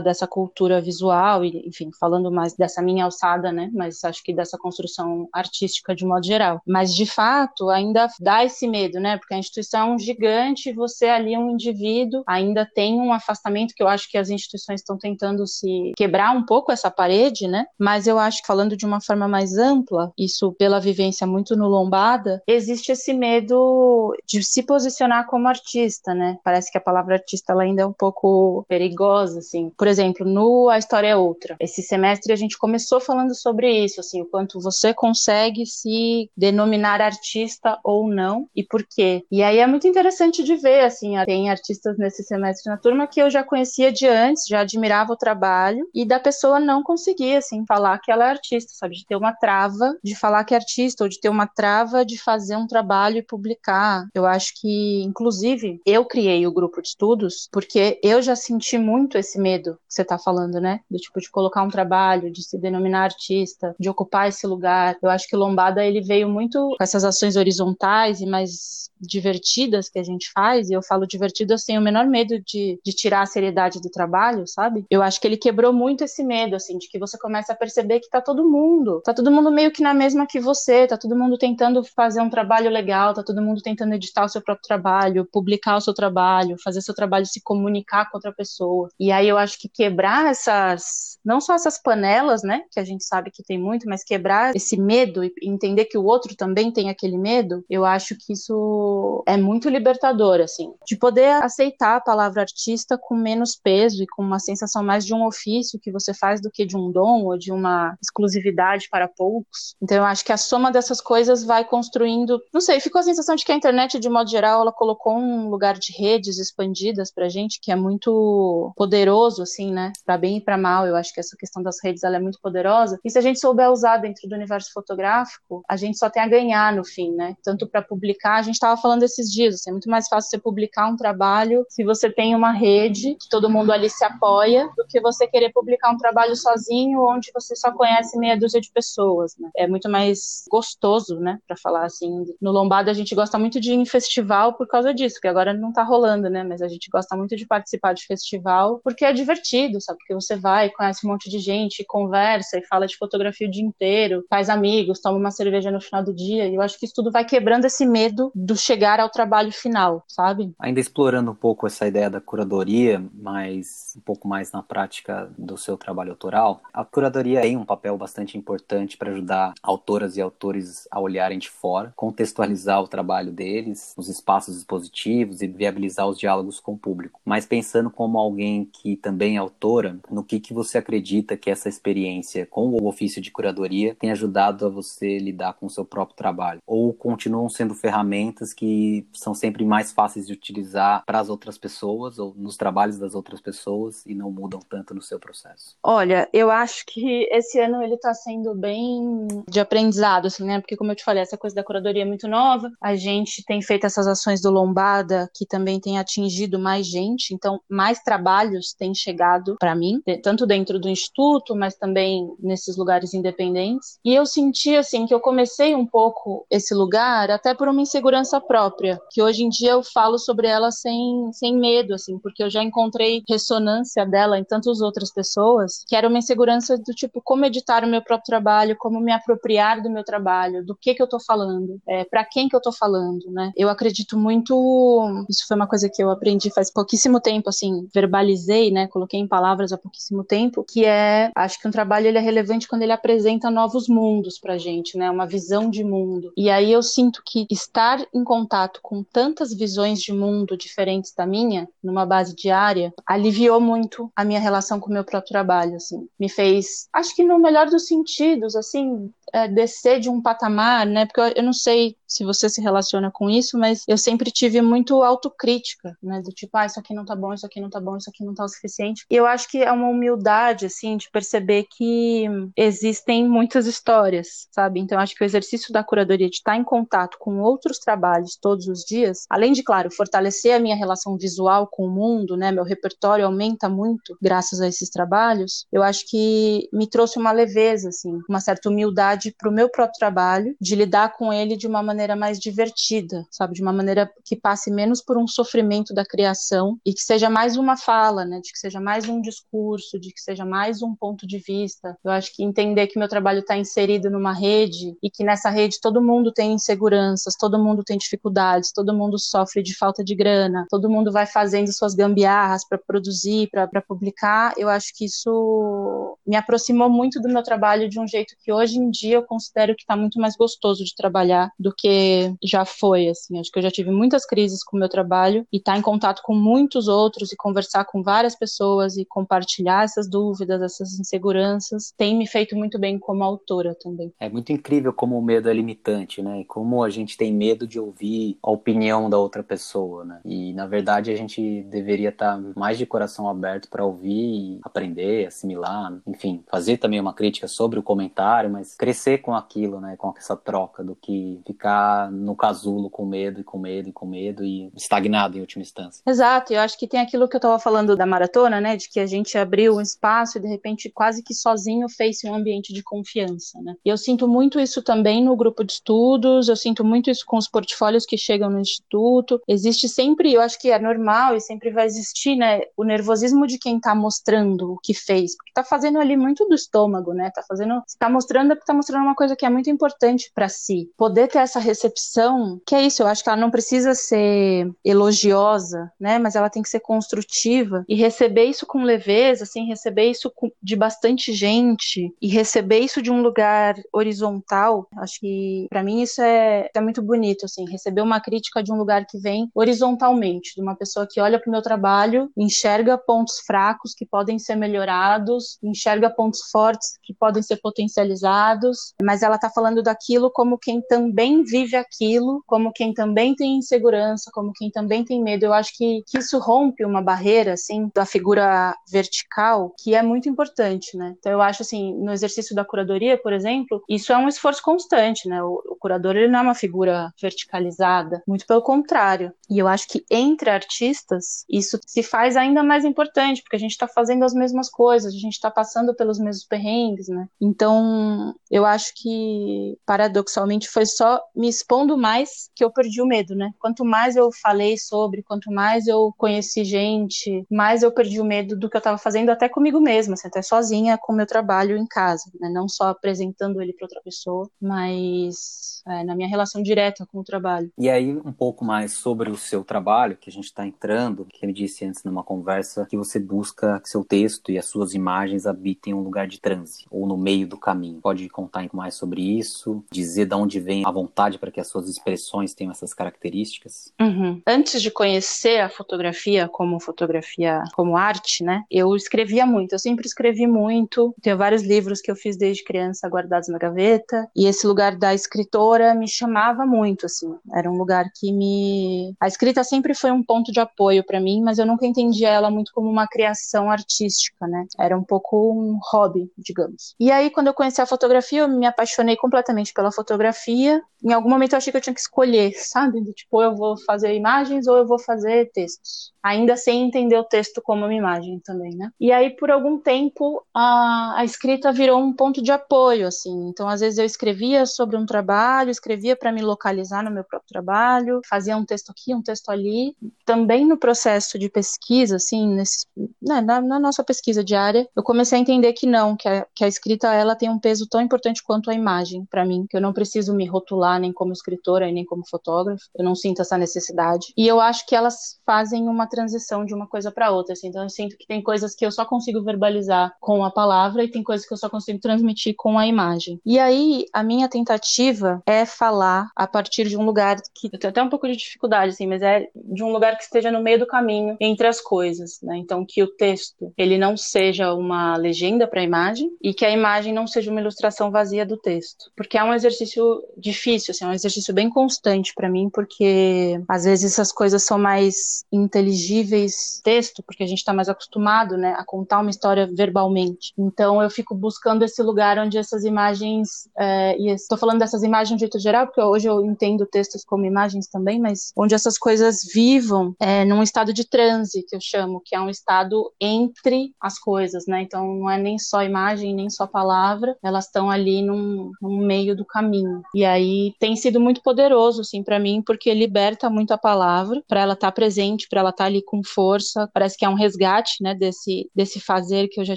dessa cultura visual e, enfim, falando mais dessa minha alçada, né? Mas acho que dessa construção artística de modo geral. Mas, de fato, ainda dá esse medo, né? Porque a instituição é um gigante, você ali é um indivíduo, ainda tem um afastamento que eu acho que as instituições estão tentando se quebrar um pouco essa parede, né? Mas eu acho que falando de uma forma mais ampla, isso pela vivência muito no Lombada, existe esse medo de se posicionar como artista, né? Parece que a palavra artista ela ainda é um pouco perigosa, assim. Por exemplo, no A História é Outra, esse semestre a gente começou falando sobre isso, assim, o quanto você consegue se denominar artista ou não e por quê. E aí é muito interessante de ver, assim, tem artistas nesse semestre na turma que eu já conhecia de antes, já admirava o trabalho e da pessoa não conseguir, assim, falar que ela é artista, sabe? De ter uma trava de falar que é artista ou de ter uma trava de fazer um trabalho e publicar. Eu acho que, inclusive, eu criei o grupo de estudos porque eu já senti muito esse medo que você tá falando, né? Do tipo de colocar um trabalho, de se denominar artista, de ocupar esse lugar. Eu acho que Lombada ele veio muito com essas ações horizontais e mais divertidas que a gente faz, e eu falo divertidas sem o menor medo de, de tirar a seriedade do trabalho, sabe? Eu acho que ele quebrou muito esse medo, assim, de que você começa a perceber que tá todo mundo, tá todo mundo meio que na mesma que você, tá todo mundo tentando fazer um trabalho legal, tá todo mundo tentando editar o seu próprio trabalho, publicar o seu trabalho, fazer seu trabalho se comunicar com outra pessoa. E aí eu acho que quebrar essas, não só essas panelas, né, que a gente sabe que tem muito, mas quebrar esse medo e entender que o outro também tem aquele medo, eu acho que isso é muito libertador, assim, de poder aceitar a palavra artista com menos peso e com uma sensação mais de um ofício que você faz do que de um dom ou de uma exclusividade para poucos. Então eu acho que a soma dessas coisas vai construindo, não sei, ficou a sensação de que a internet de modo geral ela colocou um lugar de redes expandidas pra gente que é muito poderoso assim, né? Para bem e para mal. Eu acho que essa questão das redes ela é muito poderosa. E se a gente souber usar dentro do universo fotográfico, a gente só tem a ganhar no fim, né? Tanto para publicar, a gente estava falando esses dias, assim, é muito mais fácil você publicar um trabalho se você tem uma rede, que todo mundo ali se apoia, do que você querer publicar um trabalho sozinho, onde você só conhece meia dúzia de pessoas, né? É muito mais gostoso, né, para falar assim. No Lombada a gente gosta muito de ir em festival por causa disso, que agora não tá rolando, né, mas a gente gosta muito de participar de festival porque é divertido, sabe? Porque você vai, conhece um monte de gente, conversa e fala de fotografia o dia inteiro, faz amigos, toma uma cerveja no final do dia, e eu acho que isso tudo vai quebrando esse medo do chegar ao trabalho final, sabe? Ainda explorando pouco essa ideia da curadoria, mas um pouco mais na prática do seu trabalho autoral, a curadoria tem um papel bastante importante para ajudar autoras e autores a olharem de fora, contextualizar o trabalho deles, os espaços expositivos e viabilizar os diálogos com o público. Mas pensando como alguém que também é autora, no que, que você acredita que essa experiência com o ofício de curadoria tem ajudado a você lidar com o seu próprio trabalho? Ou continuam sendo ferramentas que são sempre mais fáceis de utilizar para as outras pessoas ou nos trabalhos das outras pessoas e não mudam tanto no seu processo? Olha, eu acho que esse ano ele está sendo bem de aprendizado, assim, né? Porque como eu te falei, essa coisa da curadoria é muito nova. A gente tem feito essas ações do Lombada que também tem atingido mais gente, então mais trabalhos têm chegado para mim, tanto dentro do instituto, mas também nesses lugares independentes. E eu senti assim que eu comecei um pouco esse lugar até por uma insegurança própria, que hoje em dia eu falo sobre ela sem, sem medo, assim, porque eu já encontrei ressonância dela em tantas outras pessoas, que era uma insegurança do tipo como editar o meu próprio trabalho, como me apropriar do meu trabalho, do que que eu tô falando, é, para quem que eu tô falando, né? Eu acredito muito, isso foi uma coisa que eu aprendi faz pouquíssimo tempo, assim, verbalizei, né, coloquei em palavras há pouquíssimo tempo, que é, acho que um trabalho ele é relevante quando ele apresenta novos mundos pra gente, né, uma visão de mundo. E aí eu sinto que estar em contato com tantas visões de mundo diferentes da minha, numa base diária, aliviou muito a minha relação com o meu próprio trabalho, assim. Me fez, acho que no melhor dos sentidos, assim, é, descer de um patamar, né? Porque eu, eu, não sei se você se relaciona com isso, mas eu sempre tive muito autocrítica, né? Do tipo, ah, isso aqui não tá bom, isso aqui não tá bom, isso aqui não tá o suficiente. E eu acho que é uma humildade, assim, de perceber que existem muitas histórias, sabe? Então, acho que o exercício da curadoria de estar em contato com outros trabalhos todos os dias, além de, claro, fortalecer a minha relação visual com o mundo, né? Meu repertório aumenta muito graças a esses trabalhos. Eu acho que me trouxe uma leveza, assim, uma certa humildade para o meu próprio trabalho, de lidar com ele de uma maneira mais divertida, sabe? De uma maneira que passe menos por um sofrimento da criação e que seja mais uma fala, né? De que seja mais um discurso, de que seja mais um ponto de vista. Eu acho que entender que meu trabalho está inserido numa rede e que nessa rede todo mundo tem inseguranças, todo mundo tem dificuldades, todo mundo sofre de falta de grana, todo mundo vai fazendo suas gambiarras para produzir, para publicar. Eu acho que isso me aproximou muito do meu trabalho de um jeito que hoje em dia eu considero que está muito mais gostoso de trabalhar do que já foi. Assim, acho que eu já tive muitas crises com o meu trabalho e estar tá em contato com muitos outros e conversar com várias pessoas e compartilhar essas dúvidas, essas inseguranças tem me feito muito bem como autora também. É muito incrível como o medo é limitante, né? E como a gente tem medo de ouvir a opinião da outra pessoa, né? E na verdade a gente deveria estar tá mais de coração aberto para ouvir, aprender, assimilar, enfim, fazer também uma crítica sobre o comentário, mas crescer com aquilo, né? Com essa troca do que ficar no casulo com medo e com medo e com medo e estagnado em última instância. Exato, eu acho que tem aquilo que eu estava falando da maratona, né? De que a gente abriu um espaço e de repente quase que sozinho fez-se um ambiente de confiança, né? E eu sinto muito isso também no grupo de estudos, eu sinto muito isso com os portfólios que chegam no instituto. Existe sempre, eu acho que é normal e sempre vai existir, né? O nervosismo de quem está mostrando o que fez, porque está fazendo ali muito do estômago, né? Tá fazendo, está mostrando, está mostrando uma coisa que é muito importante para si. Poder ter essa recepção, que é isso, eu acho que ela não precisa ser elogiosa, né? Mas ela tem que ser construtiva e receber isso com leveza, assim, receber isso de bastante gente e receber isso de um lugar horizontal. Acho que para mim isso é, é muito bonito, assim, receber uma crítica de um lugar que vem horizontalmente, de uma pessoa que olha para o meu trabalho, enxerga pontos fracos que podem ser melhorados, enxerga pontos fortes que podem ser potencializados, mas ela está falando daquilo como quem também vive aquilo, como quem também tem insegurança, como quem também tem medo. Eu acho que, que isso rompe uma barreira, assim, da figura vertical, que é muito importante, né? Então eu acho, assim, no exercício da curadoria, por exemplo, isso é um esforço constante, né? O, o curador, ele não é uma figura verticalizada, muito pelo contrário. E eu acho que entre artistas, isso se faz ainda mais importante, porque a gente está fazendo as mesmas coisas, a gente está passando pelos mesmos perrengues, né? Então, eu acho que, paradoxalmente, foi só me expondo mais que eu perdi o medo, né? Quanto mais eu falei sobre, quanto mais eu conheci gente, mais eu perdi o medo do que eu estava fazendo até comigo mesma, assim, até sozinha com o meu trabalho em casa, né? Não só apresentando ele para outra pessoa, mas é, na minha relação direta com o trabalho. E aí, um pouco mais sobre o seu trabalho, que a gente está entrando, que me disse antes numa conversa, que você busca que seu texto e as suas imagens habitem um lugar de transe, ou no meio do caminho. Pode contar mais sobre isso? Dizer de onde vem a vontade para que as suas expressões tenham essas características? Uhum. Antes de conhecer a fotografia como fotografia, como arte, né, eu escrevia muito, eu sempre escrevi muito, tenho vários livros que eu fiz desde criança guardados na gaveta, e esse lugar da escritora me chamava muito, assim, era um lugar que me... A escrita sempre foi um ponto de apoio para mim, mas eu nunca entendia ela muito como uma criação artística, né, era um pouco um hobby, digamos. E aí, quando eu conheci a fotografia, eu me apaixonei completamente pela fotografia, em algum momento eu achei que eu tinha que escolher, sabe, tipo, eu vou fazer imagens ou eu vou fazer textos ainda sem entender o texto como uma imagem também, né? E aí, por algum tempo, a, a escrita virou um ponto de apoio, assim. Então, às vezes eu escrevia sobre um trabalho, escrevia para me localizar no meu próprio trabalho, fazia um texto aqui, um texto ali. Também no processo de pesquisa, assim, nesse, né, na, na, nossa pesquisa diária, eu comecei a entender que não, que a, que a escrita ela tem um peso tão importante quanto a imagem para mim, que eu não preciso me rotular nem como escritora e nem como fotógrafa. Eu não sinto essa necessidade. E eu acho que elas fazem uma transição de uma coisa para outra. Assim. Então eu sinto que tem coisas que eu só consigo verbalizar com a palavra e tem coisas que eu só consigo transmitir com a imagem. E aí a minha tentativa é falar a partir de um lugar que eu tenho até um pouco de dificuldade, assim, mas é de um lugar que esteja no meio do caminho entre as coisas, né? Então que o texto ele não seja uma legenda para a imagem e que a imagem não seja uma ilustração vazia do texto, porque é um exercício difícil, assim, é um exercício bem constante para mim, porque às vezes essas coisas são mais inteligíveis texto, porque a gente está mais acostumado, né, a contar uma história verbalmente. Então eu fico buscando esse lugar onde essas imagens, é, e estou falando dessas imagens de jeito geral, porque hoje eu entendo textos como imagens também, mas onde essas coisas vivam é, num estado de transe, que eu chamo, que é um estado entre as coisas, né? Então não é nem só imagem, nem só palavra, elas estão ali num, num meio do caminho. E aí tem sido muito poderoso, assim, para mim, porque liberta muito a palavra, para ela estar tá presente, para ela estar tá ali com força. Parece que é um resgate, né, desse, desse fazer que eu já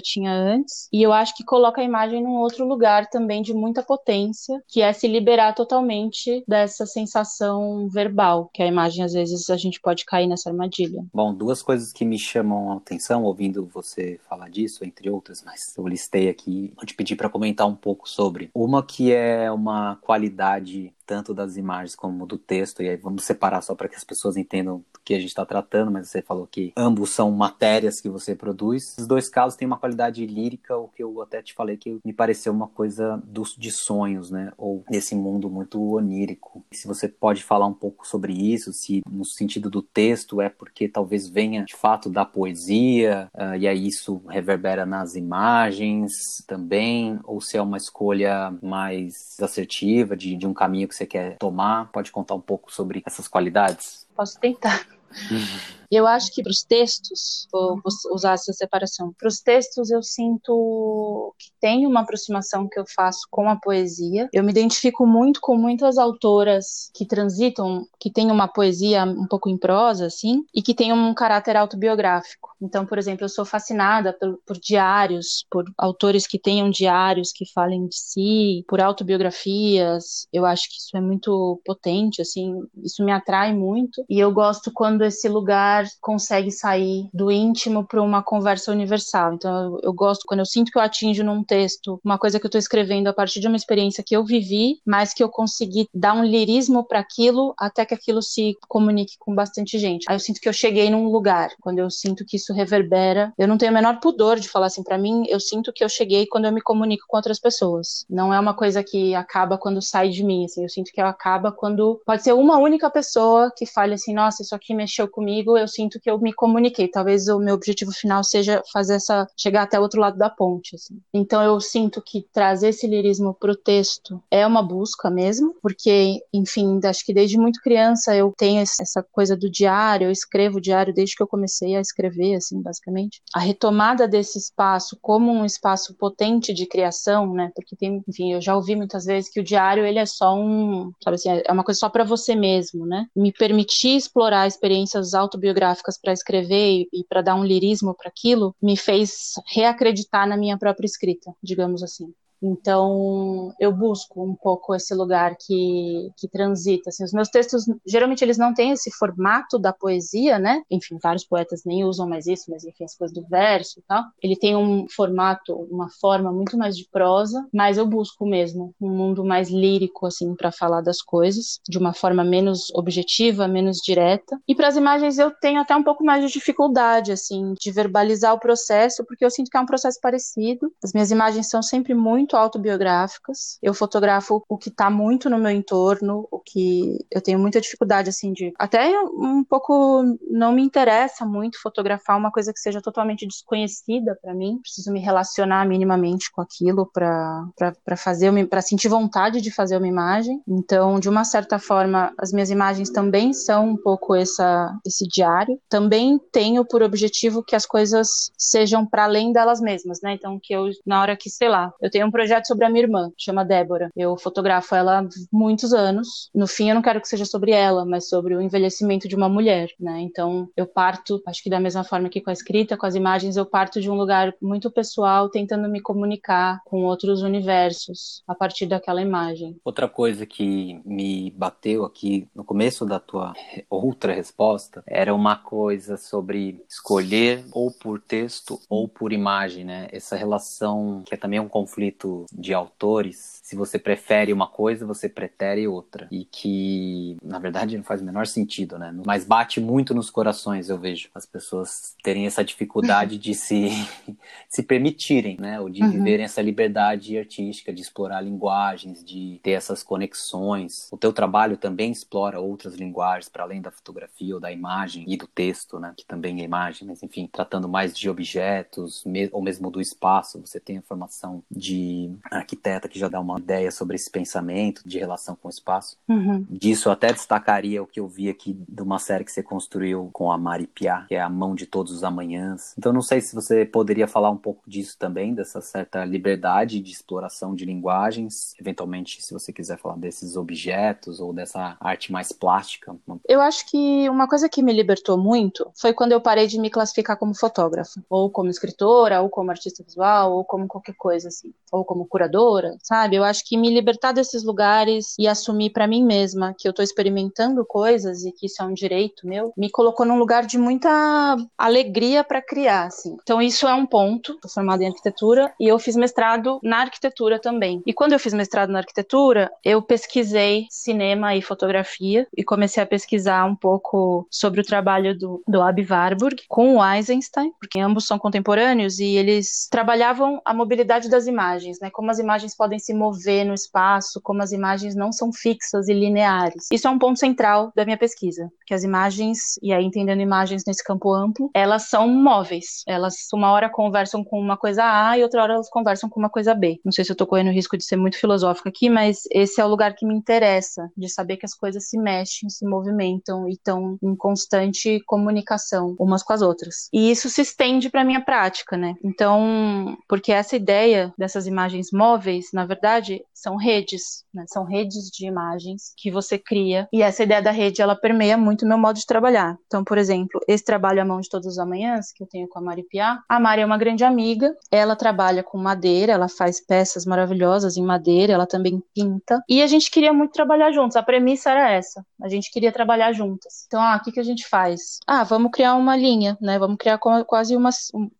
tinha antes. E eu acho que coloca a imagem num outro lugar também de muita potência, que é se liberar totalmente dessa sensação verbal, que a imagem às vezes a gente pode cair nessa armadilha. Bom, duas coisas que me chamam a atenção ouvindo você falar disso, entre outras, mas eu listei aqui, vou te pedir para comentar um pouco sobre. Uma que é uma qualidade tanto das imagens como do texto, e aí vamos separar só para que as pessoas entendam do que a gente está tratando, mas você falou que ambos são matérias que você produz. Os dois casos têm uma qualidade lírica, o que eu até te falei que me pareceu uma coisa dos, de sonhos, né? Ou nesse mundo muito onírico. Se você pode falar um pouco sobre isso, se no sentido do texto é porque talvez venha de fato da poesia, uh, e aí isso reverbera nas imagens também, ou se é uma escolha mais assertiva de, de um caminho que você quer tomar? Pode contar um pouco sobre essas qualidades? Posso tentar. Uhum. Eu acho que para os textos, vou, usar essa separação, para os textos eu sinto que tem uma aproximação que eu faço com a poesia. Eu me identifico muito com muitas autoras que transitam, que têm uma poesia um pouco em prosa, assim, e que têm um caráter autobiográfico. Então, por exemplo, eu sou fascinada por, por diários, por autores que tenham diários que falem de si, por autobiografias. Eu acho que isso é muito potente, assim, isso me atrai muito. E eu gosto quando esse lugar consegue sair do íntimo para uma conversa universal. Então, eu, eu, gosto quando eu sinto que eu atinjo num texto uma coisa que eu estou escrevendo a partir de uma experiência que eu vivi, mas que eu consegui dar um lirismo para aquilo até que aquilo se comunique com bastante gente. Aí eu sinto que eu cheguei num lugar. Quando eu sinto que isso reverbera, eu não tenho o menor pudor de falar assim para mim. Eu sinto que eu cheguei quando eu me comunico com outras pessoas. Não é uma coisa que acaba quando sai de mim. Assim, eu sinto que ela acaba quando pode ser uma única pessoa que fale assim, nossa, isso aqui mexeu comigo. Eu sinto que eu me comuniquei. Talvez o meu objetivo final seja fazer essa chegar até o outro lado da ponte. Assim. Então eu sinto que trazer esse lirismo pro texto é uma busca mesmo, porque, enfim, acho que desde muito criança eu tenho essa coisa do diário. Eu escrevo diário desde que eu comecei a escrever, assim, basicamente. A retomada desse espaço como um espaço potente de criação, né? Porque tem, enfim, eu já ouvi muitas vezes que o diário ele é só um, sabe assim, é uma coisa só para você mesmo, né? Me permitir explorar experiências autobiográficas biográficas para escrever e, e para dar um lirismo para aquilo, me fez reacreditar na minha própria escrita, digamos assim. Então, eu busco um pouco esse lugar que, que transita. Assim, os meus textos, geralmente, eles não têm esse formato da poesia, né? Enfim, vários poetas nem usam mais isso, mas enfim, as coisas do verso e tal. Ele tem um formato, uma forma muito mais de prosa, mas eu busco mesmo um mundo mais lírico, assim, para falar das coisas, de uma forma menos objetiva, menos direta. E para as imagens, eu tenho até um pouco mais de dificuldade, assim, de verbalizar o processo, porque eu sinto que é um processo parecido. As minhas imagens são sempre muito muito autobiográficas. Eu fotografo o que está muito no meu entorno, o que eu tenho muita dificuldade, assim, de. Até um pouco não me interessa muito fotografar uma coisa que seja totalmente desconhecida para mim. Preciso me relacionar minimamente com aquilo para fazer, para sentir vontade de fazer uma imagem. Então, de uma certa forma, as minhas imagens também são um pouco essa, esse diário. Também tenho por objetivo que as coisas sejam para além delas mesmas, né? Então, que eu, na hora que, sei lá, eu tenho um projeto sobre a minha irmã, chama Débora. Eu fotografo ela há muitos anos. No fim, eu não quero que seja sobre ela, mas sobre o envelhecimento de uma mulher, né? Então, eu parto, acho que da mesma forma que com a escrita, com as imagens, eu parto de um lugar muito pessoal, tentando me comunicar com outros universos a partir daquela imagem. Outra coisa que me bateu aqui no começo da tua outra resposta era uma coisa sobre escolher ou por texto ou por imagem, né? Essa relação que é também um conflito muito de autores, se você prefere uma coisa, você pretere outra. E que, na verdade, não faz o menor sentido, né? Mas bate muito nos corações, eu vejo. As pessoas terem essa dificuldade de se, se permitirem, né? Ou de uhum. viverem essa liberdade artística, de explorar linguagens, de ter essas conexões. O teu trabalho também explora outras linguagens para além da fotografia ou da imagem e do texto, né? Que também é imagem, mas enfim, tratando mais de objetos ou mesmo do espaço. Você tem a formação de arquiteta que já dá uma ideia sobre esse pensamento de relação com o espaço. Uhum. Disso eu até destacaria o que eu vi aqui de uma série que você construiu com a Mari Pia, que é A Mão de Todos os Amanhãs. Então não sei se você poderia falar um pouco disso também, dessa certa liberdade de exploração de linguagens, eventualmente se você quiser falar desses objetos ou dessa arte mais plástica. Eu acho que uma coisa que me libertou muito foi quando eu parei de me classificar como fotógrafa, ou como escritora, ou como artista visual, ou como qualquer coisa assim, ou como curadora, sabe? Eu acho que me libertar desses lugares e assumir para mim mesma que eu tô experimentando coisas e que isso é um direito meu, me colocou num lugar de muita alegria para criar, assim. Então isso é um ponto. Tô formada em arquitetura e eu fiz mestrado na arquitetura também. E quando eu fiz mestrado na arquitetura, eu pesquisei cinema e fotografia e comecei a pesquisar um pouco sobre o trabalho do, do Abi Warburg com o Eisenstein, porque ambos são contemporâneos e eles trabalhavam a mobilidade das imagens, né? Como as imagens podem se mover no espaço, como as imagens não são fixas e lineares. Isso é um ponto central da minha pesquisa, que as imagens, e aí entendendo imagens nesse campo amplo, elas são móveis. Elas uma hora conversam com uma coisa A e outra hora elas conversam com uma coisa B. Não sei se eu tô correndo o risco de ser muito filosófica aqui, mas esse é o lugar que me interessa, de saber que as coisas se mexem, se movimentam e estão em constante comunicação umas com as outras. E isso se estende para minha prática, né? Então, porque essa ideia dessas imagens móveis, na verdade, são redes, né? São redes de imagens que você cria. E essa ideia da rede, ela permeia muito o meu modo de trabalhar. Então, por exemplo, esse trabalho à mão de todos os amanhãs, que eu tenho com a Mari Piá, a Mari é uma grande amiga, ela trabalha com madeira, ela faz peças maravilhosas em madeira, ela também pinta. E a gente queria muito trabalhar juntos. A premissa era essa. A gente queria trabalhar juntas. Então, ah, o que, que a gente faz? Ah, vamos criar uma linha, né? Vamos criar quase uma.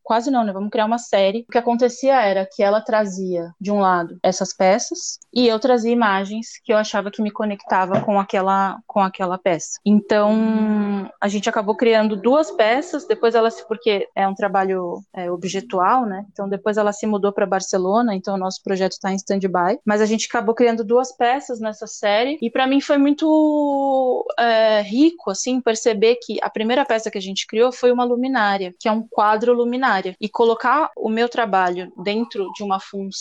Quase não, né? Vamos criar uma série. O que acontecia era que ela trazia, de um lado, essas peças, e eu trazia imagens que eu achava que me conectava com aquela, com aquela peça. Então, a gente acabou criando duas peças, depois ela se. Porque é um trabalho é, objetual, né? Então, depois ela se mudou para Barcelona, então o nosso projeto está em stand-by. Mas a gente acabou criando duas peças nessa série, e para mim foi muito é, rico, assim, perceber que a primeira peça que a gente criou foi uma luminária, que é um quadro luminária. E colocar o meu trabalho dentro de uma função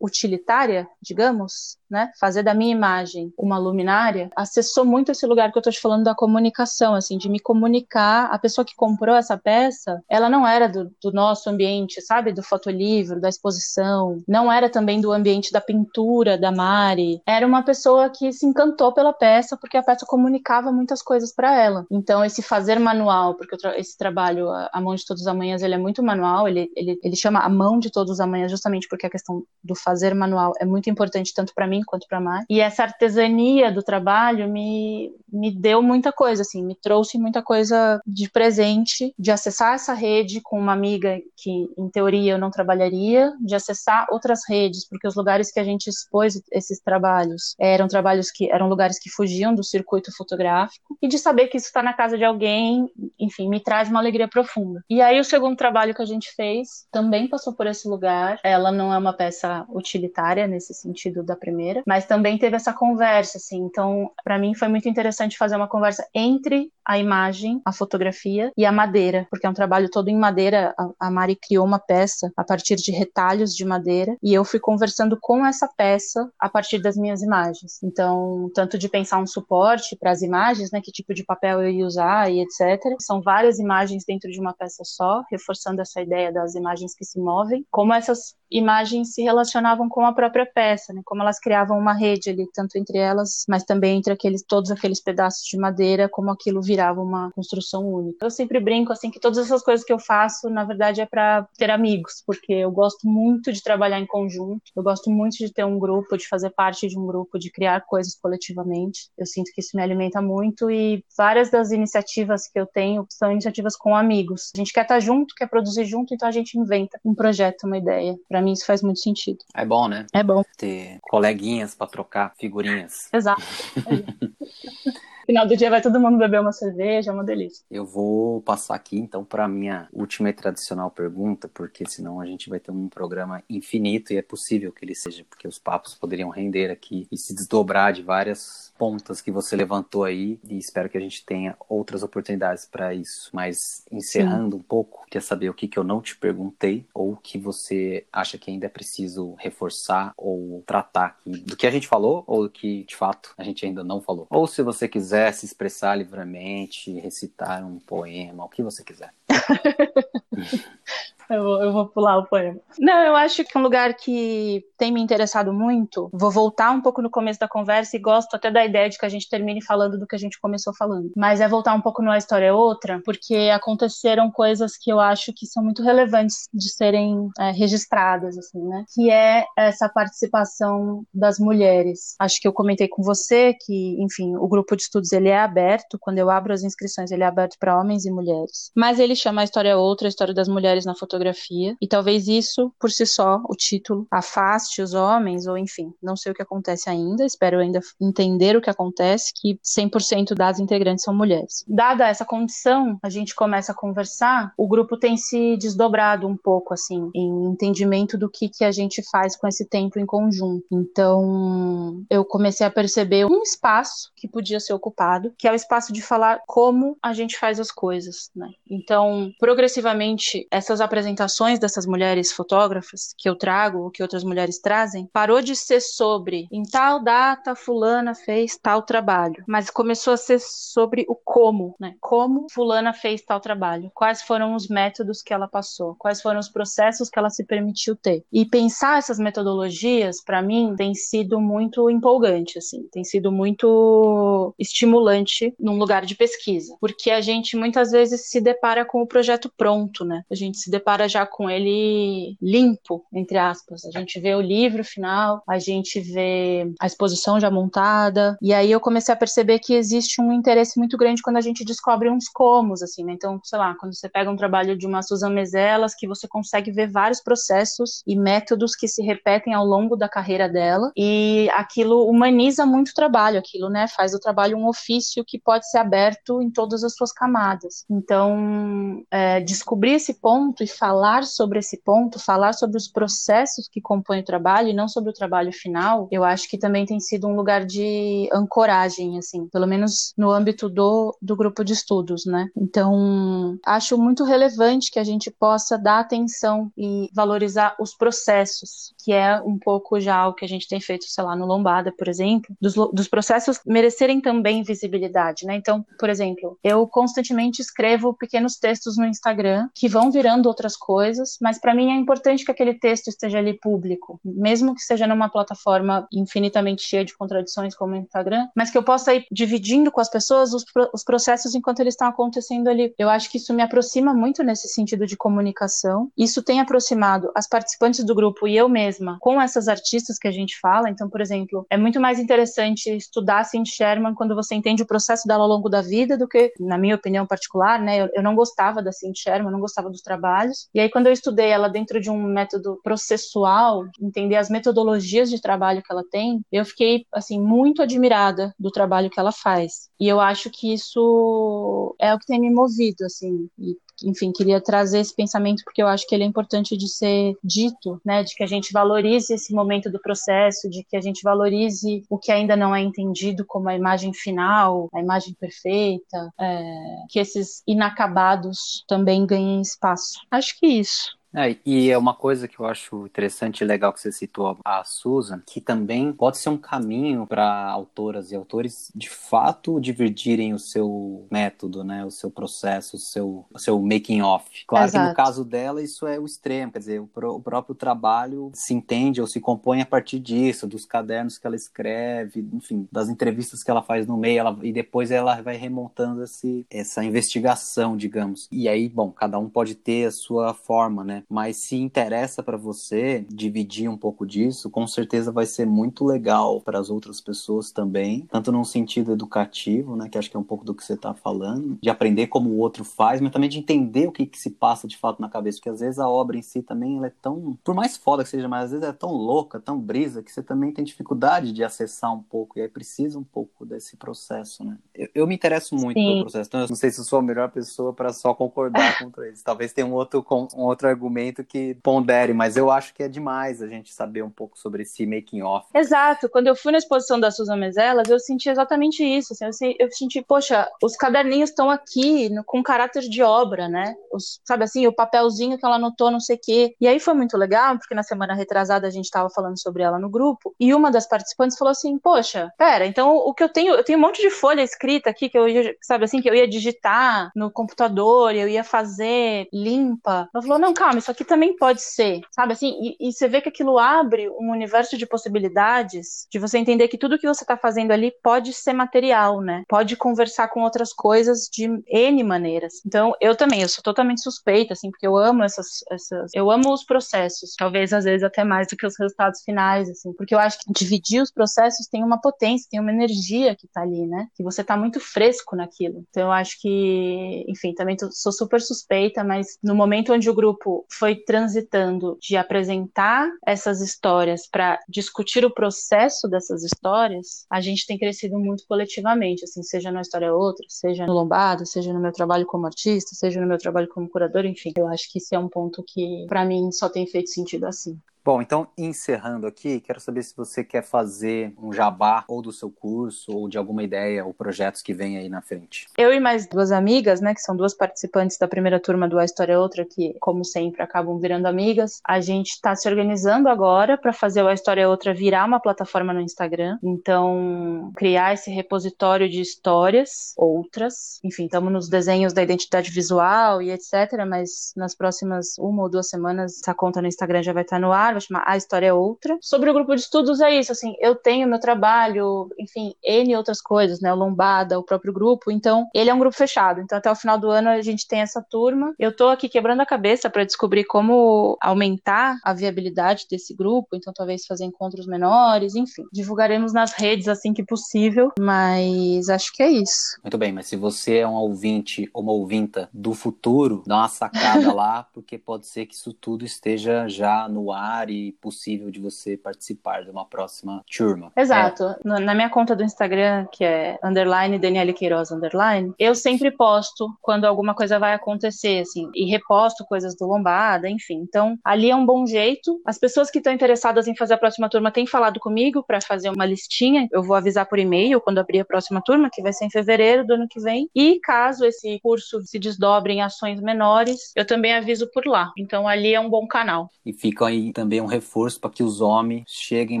utilitária, digamos, né? Fazer da minha imagem uma luminária, acessou muito esse lugar que eu tô te falando da comunicação, assim, de me comunicar. A pessoa que comprou essa peça, ela não era do, do nosso ambiente, sabe? Do fotolivro, da exposição, não era também do ambiente da pintura da Mari. Era uma pessoa que se encantou pela peça porque a peça comunicava muitas coisas para ela. Então, esse fazer manual, porque esse trabalho, a mão de todos os amanhãs, ele é muito manual, ele, ele, ele chama a mão de todos os amanhãs justamente porque a questão do fazer manual é muito importante tanto para mim mim quanto para Mar. E essa artesania do trabalho me, me deu muita coisa, assim, me trouxe muita coisa de presente, de acessar essa rede com uma amiga que, em teoria, eu não trabalharia, de acessar outras redes, porque os lugares que a gente expôs esses trabalhos eram trabalhos que eram lugares que fugiam do circuito fotográfico, e de saber que isso está na casa de alguém, enfim, me traz uma alegria profunda. E aí, o segundo trabalho que a gente fez também passou por esse lugar. Ela não é uma peça utilitária nesse sentido da primeira mas também teve essa conversa, assim. Então, para mim foi muito interessante fazer uma conversa entre a imagem, a fotografia e a madeira, porque é um trabalho todo em madeira. A, Mari criou uma peça a partir de retalhos de madeira e eu fui conversando com essa peça a partir das minhas imagens. Então, tanto de pensar um suporte para as imagens, né, que tipo de papel eu ia usar e etc. São várias imagens dentro de uma peça só, reforçando essa ideia das imagens que se movem, como essas imagens se relacionavam com a própria peça, né, como elas criavam uma rede ali, tanto entre elas, mas também entre aqueles todos aqueles pedaços de madeira, como aquilo via virava uma construção única. Eu sempre brinco assim que todas essas coisas que eu faço, na verdade, é para ter amigos, porque eu gosto muito de trabalhar em conjunto, eu gosto muito de ter um grupo, de fazer parte de um grupo, de criar coisas coletivamente. Eu sinto que isso me alimenta muito e várias das iniciativas que eu tenho são iniciativas com amigos. A gente quer estar junto, quer produzir junto, então a gente inventa um projeto, uma ideia. Para mim isso faz muito sentido. É bom, né? É bom. Ter coleguinhas para trocar figurinhas. Exato. Final do dia vai todo mundo beber uma cerveja, é uma delícia. Eu vou passar aqui então para minha última e tradicional pergunta, porque senão a gente vai ter um programa infinito e é possível que ele seja, porque os papos poderiam render aqui e se desdobrar de várias pontas que você levantou aí e espero que a gente tenha outras oportunidades para isso. Mas encerrando Sim. um pouco, quer saber o que, que eu não te perguntei ou o que você acha que ainda é preciso reforçar ou tratar aqui do que a gente falou ou do que de fato a gente ainda não falou. Ou se você quiser quiser se expressar livremente, recitar um poema, o que você quiser. Eu vou, eu vou pular o poema. Não, eu acho que um lugar que tem me interessado muito, vou voltar um pouco no começo da conversa e gosto até da ideia de que a gente termine falando do que a gente começou falando. Mas é voltar um pouco no A História é Outra, porque aconteceram coisas que eu acho que são muito relevantes de serem é, registradas, assim, né? Que é essa participação das mulheres. Acho que eu comentei com você que, enfim, o grupo de estudos ele é aberto, quando eu abro as inscrições ele é aberto para homens e mulheres. Mas ele chama A História é Outra, a história das mulheres na fotografia fotografia, e talvez isso, por si só, o título, afaste os homens, ou enfim, não sei o que acontece ainda, espero ainda entender o que acontece, que 100% das integrantes são mulheres. Dada essa condição, a gente começa a conversar, o grupo tem se desdobrado um pouco, assim, em entendimento do que, que a gente faz com esse tempo em conjunto. Então, eu comecei a perceber um espaço que podia ser ocupado, que é o espaço de falar como a gente faz as coisas, né? Então, progressivamente, essas apresentações apresentações dessas mulheres fotógrafas que eu trago, ou que outras mulheres trazem, parou de ser sobre em tal data fulana fez tal trabalho, mas começou a ser sobre o como, né? Como fulana fez tal trabalho, quais foram os métodos que ela passou, quais foram os processos que ela se permitiu ter. E pensar essas metodologias, para mim, tem sido muito empolgante, assim, tem sido muito estimulante num lugar de pesquisa, porque a gente muitas vezes se depara com o projeto pronto, né? A gente se depara já com ele limpo, entre aspas. A gente vê o livro final, a gente vê a exposição já montada, e aí eu comecei a perceber que existe um interesse muito grande quando a gente descobre uns comos, assim, né? Então, sei lá, quando você pega um trabalho de uma Susan Mezelas, que você consegue ver vários processos e métodos que se repetem ao longo da carreira dela, e aquilo humaniza muito o trabalho, aquilo, né, faz o trabalho um ofício que pode ser aberto em todas as suas camadas. Então, é, descobrir esse ponto e falar sobre esse ponto, falar sobre os processos que compõem o trabalho e não sobre o trabalho final, eu acho que também tem sido um lugar de ancoragem, assim, pelo menos no âmbito do, do grupo de estudos, né? Então, acho muito relevante que a gente possa dar atenção e valorizar os processos, que é um pouco já o que a gente tem feito, sei lá, no Lombada, por exemplo, dos, dos processos merecerem também visibilidade, né? Então, por exemplo, eu constantemente escrevo pequenos textos no Instagram que vão virando outras coisas, mas para mim é importante que aquele texto esteja ali público, mesmo que seja numa plataforma infinitamente cheia de contradições como o Instagram, mas que eu possa ir dividindo com as pessoas os, os processos enquanto eles estão acontecendo ali. Eu acho que isso me aproxima muito nesse sentido de comunicação. Isso tem aproximado as participantes do grupo e eu mesma com essas artistas que a gente fala. Então, por exemplo, é muito mais interessante estudar Cindy Sherman quando você entende o processo dela ao longo da vida do que, na minha opinião particular, né? Eu, eu não gostava da Cindy Sherman, não gostava dos trabalhos, e aí, quando eu estudei ela dentro de um método processual, entender as metodologias de trabalho que ela tem, eu fiquei, assim, muito admirada do trabalho que ela faz. E eu acho que isso é o que tem me movido, assim, e enfim, queria trazer esse pensamento porque eu acho que ele é importante de ser dito, né, de que a gente valorize esse momento do processo, de que a gente valorize o que ainda não é entendido como a imagem final, a imagem perfeita, é, que esses inacabados também ganhem espaço. Acho que isso. É, e é uma coisa que eu acho interessante e legal que você citou a Susan, que também pode ser um caminho para autoras e autores de fato dividirem o seu método, né, o seu processo, o seu, o seu making off. Claro Exato. que no caso dela isso é o extremo, quer dizer, o, pro, o próprio trabalho se entende ou se compõe a partir disso, dos cadernos que ela escreve, enfim, das entrevistas que ela faz no meio, ela, e depois ela vai remontando esse, essa investigação, digamos. E aí, bom, cada um pode ter a sua forma, né? Mas se interessa para você dividir um pouco disso, com certeza vai ser muito legal para as outras pessoas também, tanto num sentido educativo, né, que acho que é um pouco do que você está falando, de aprender como o outro faz, mas também de entender o que, que se passa de fato na cabeça, porque às vezes a obra em si também ela é tão, por mais foda que seja, mas às vezes é tão louca, tão brisa, que você também tem dificuldade de acessar um pouco, e aí precisa um pouco desse processo, né? Eu, eu me interesso muito Sim. pelo processo, então eu não sei se eu sou a melhor pessoa para só concordar com eles. Talvez tenha um outro, um outro argumento que pondere, mas eu acho que é demais a gente saber um pouco sobre esse making off. Exato. Quando eu fui na exposição da Susan Mezelas, eu senti exatamente isso. Assim, eu, senti, poxa, os caderninhos estão aqui no, com caráter de obra, né? Os, sabe assim, o papelzinho que ela anotou, não sei o quê. E aí foi muito legal, porque na semana retrasada a gente estava falando sobre ela no grupo, e uma das participantes falou assim: Poxa, pera, então o que eu tenho, eu tenho um monte de folha escrita aqui que eu ia, sabe assim, que eu ia digitar no computador, eu ia fazer limpa. Ela falou: Não, calma, isso aqui também pode ser, sabe assim? E, e você vê que aquilo abre um universo de possibilidades, de você entender que tudo que você está fazendo ali pode ser material, né? Pode conversar com outras coisas de N maneiras. Então, eu também, eu sou totalmente suspeita, assim, porque eu amo essas, essas eu amo os processos, talvez às vezes até mais do que os resultados finais, assim, porque eu acho que dividir os processos tem uma potência, tem uma energia que tá ali, né? Que você tá muito fresco naquilo. Então, eu acho que, enfim, também tô, sou super suspeita, mas no momento onde o grupo foi transitando de apresentar essas histórias para discutir o processo dessas histórias, a gente tem crescido muito coletivamente, assim, seja na história outra, seja no Lombado, seja no meu trabalho como artista, seja no meu trabalho como curador, enfim. Eu acho que isso é um ponto que, para mim, só tem feito sentido assim. Bom, então encerrando aqui, quero saber se você quer fazer um jabá ou do seu curso ou de alguma ideia ou projetos que vem aí na frente. Eu e mais duas amigas, né, que são duas participantes da primeira turma do A História é Outra, que, como sempre, acabam virando amigas, a gente está se organizando agora para fazer o A História é Outra virar uma plataforma no Instagram. Então, criar esse repositório de histórias outras. Enfim, estamos nos desenhos da identidade visual e etc. Mas nas próximas uma ou duas semanas, essa conta no Instagram já vai estar no ar A História é Outra. Sobre o grupo de estudos é isso, assim, eu tenho meu trabalho, enfim, N outras coisas, né, o Lombada, o próprio grupo, então ele é um grupo fechado, então até o final do ano a gente tem essa turma. Eu tô aqui quebrando a cabeça para descobrir como aumentar a viabilidade desse grupo, então talvez fazer encontros menores, enfim, divulgaremos nas redes assim que possível, mas acho que é isso. Muito bem, mas se você é um ouvinte ou uma ouvinta do futuro, dá uma sacada lá, porque pode ser que isso tudo esteja já no ar e possível de você participar de uma próxima turma. Exato. É. Na minha conta do Instagram, que é underline Daniele Queiroz underline, eu sempre posto quando alguma coisa vai acontecer, assim, e reposto coisas do Lombada, enfim. Então, ali é um bom jeito. As pessoas que estão interessadas em fazer a próxima turma têm falado comigo para fazer uma listinha. Eu vou avisar por e-mail quando abrir a próxima turma, que vai ser em fevereiro do ano que vem. E caso esse curso se desdobre em ações menores, eu também aviso por lá. Então, ali é um bom canal. E ficam aí também também um reforço para que os homens cheguem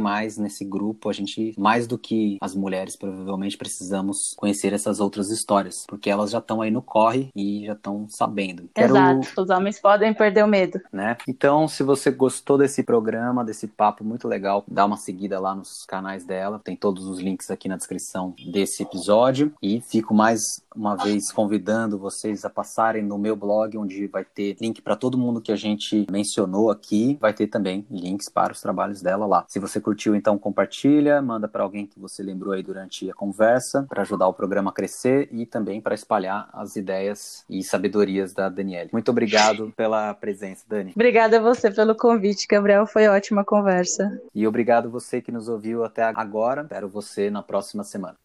mais nesse grupo. A gente, mais do que as mulheres, provavelmente precisamos conhecer essas outras histórias, porque elas já estão aí no corre e já estão sabendo. Exato, Quero... os homens podem perder o medo. Né? Então, se você gostou desse programa, desse papo muito legal, dá uma seguida lá nos canais dela. Tem todos os links aqui na descrição desse episódio. E fico mais uma vez convidando vocês a passarem no meu blog, onde vai ter link para todo mundo que a gente mencionou aqui. Vai ter também links para os trabalhos dela lá. Se você curtiu, então compartilha, manda para alguém que você lembrou aí durante a conversa, para ajudar o programa a crescer e também para espalhar as ideias e sabedorias da Daniele. Muito obrigado pela presença, Dani. Obrigada a você pelo convite, Gabriel. Foi ótima conversa. E obrigado você que nos ouviu até agora. Espero você na próxima semana.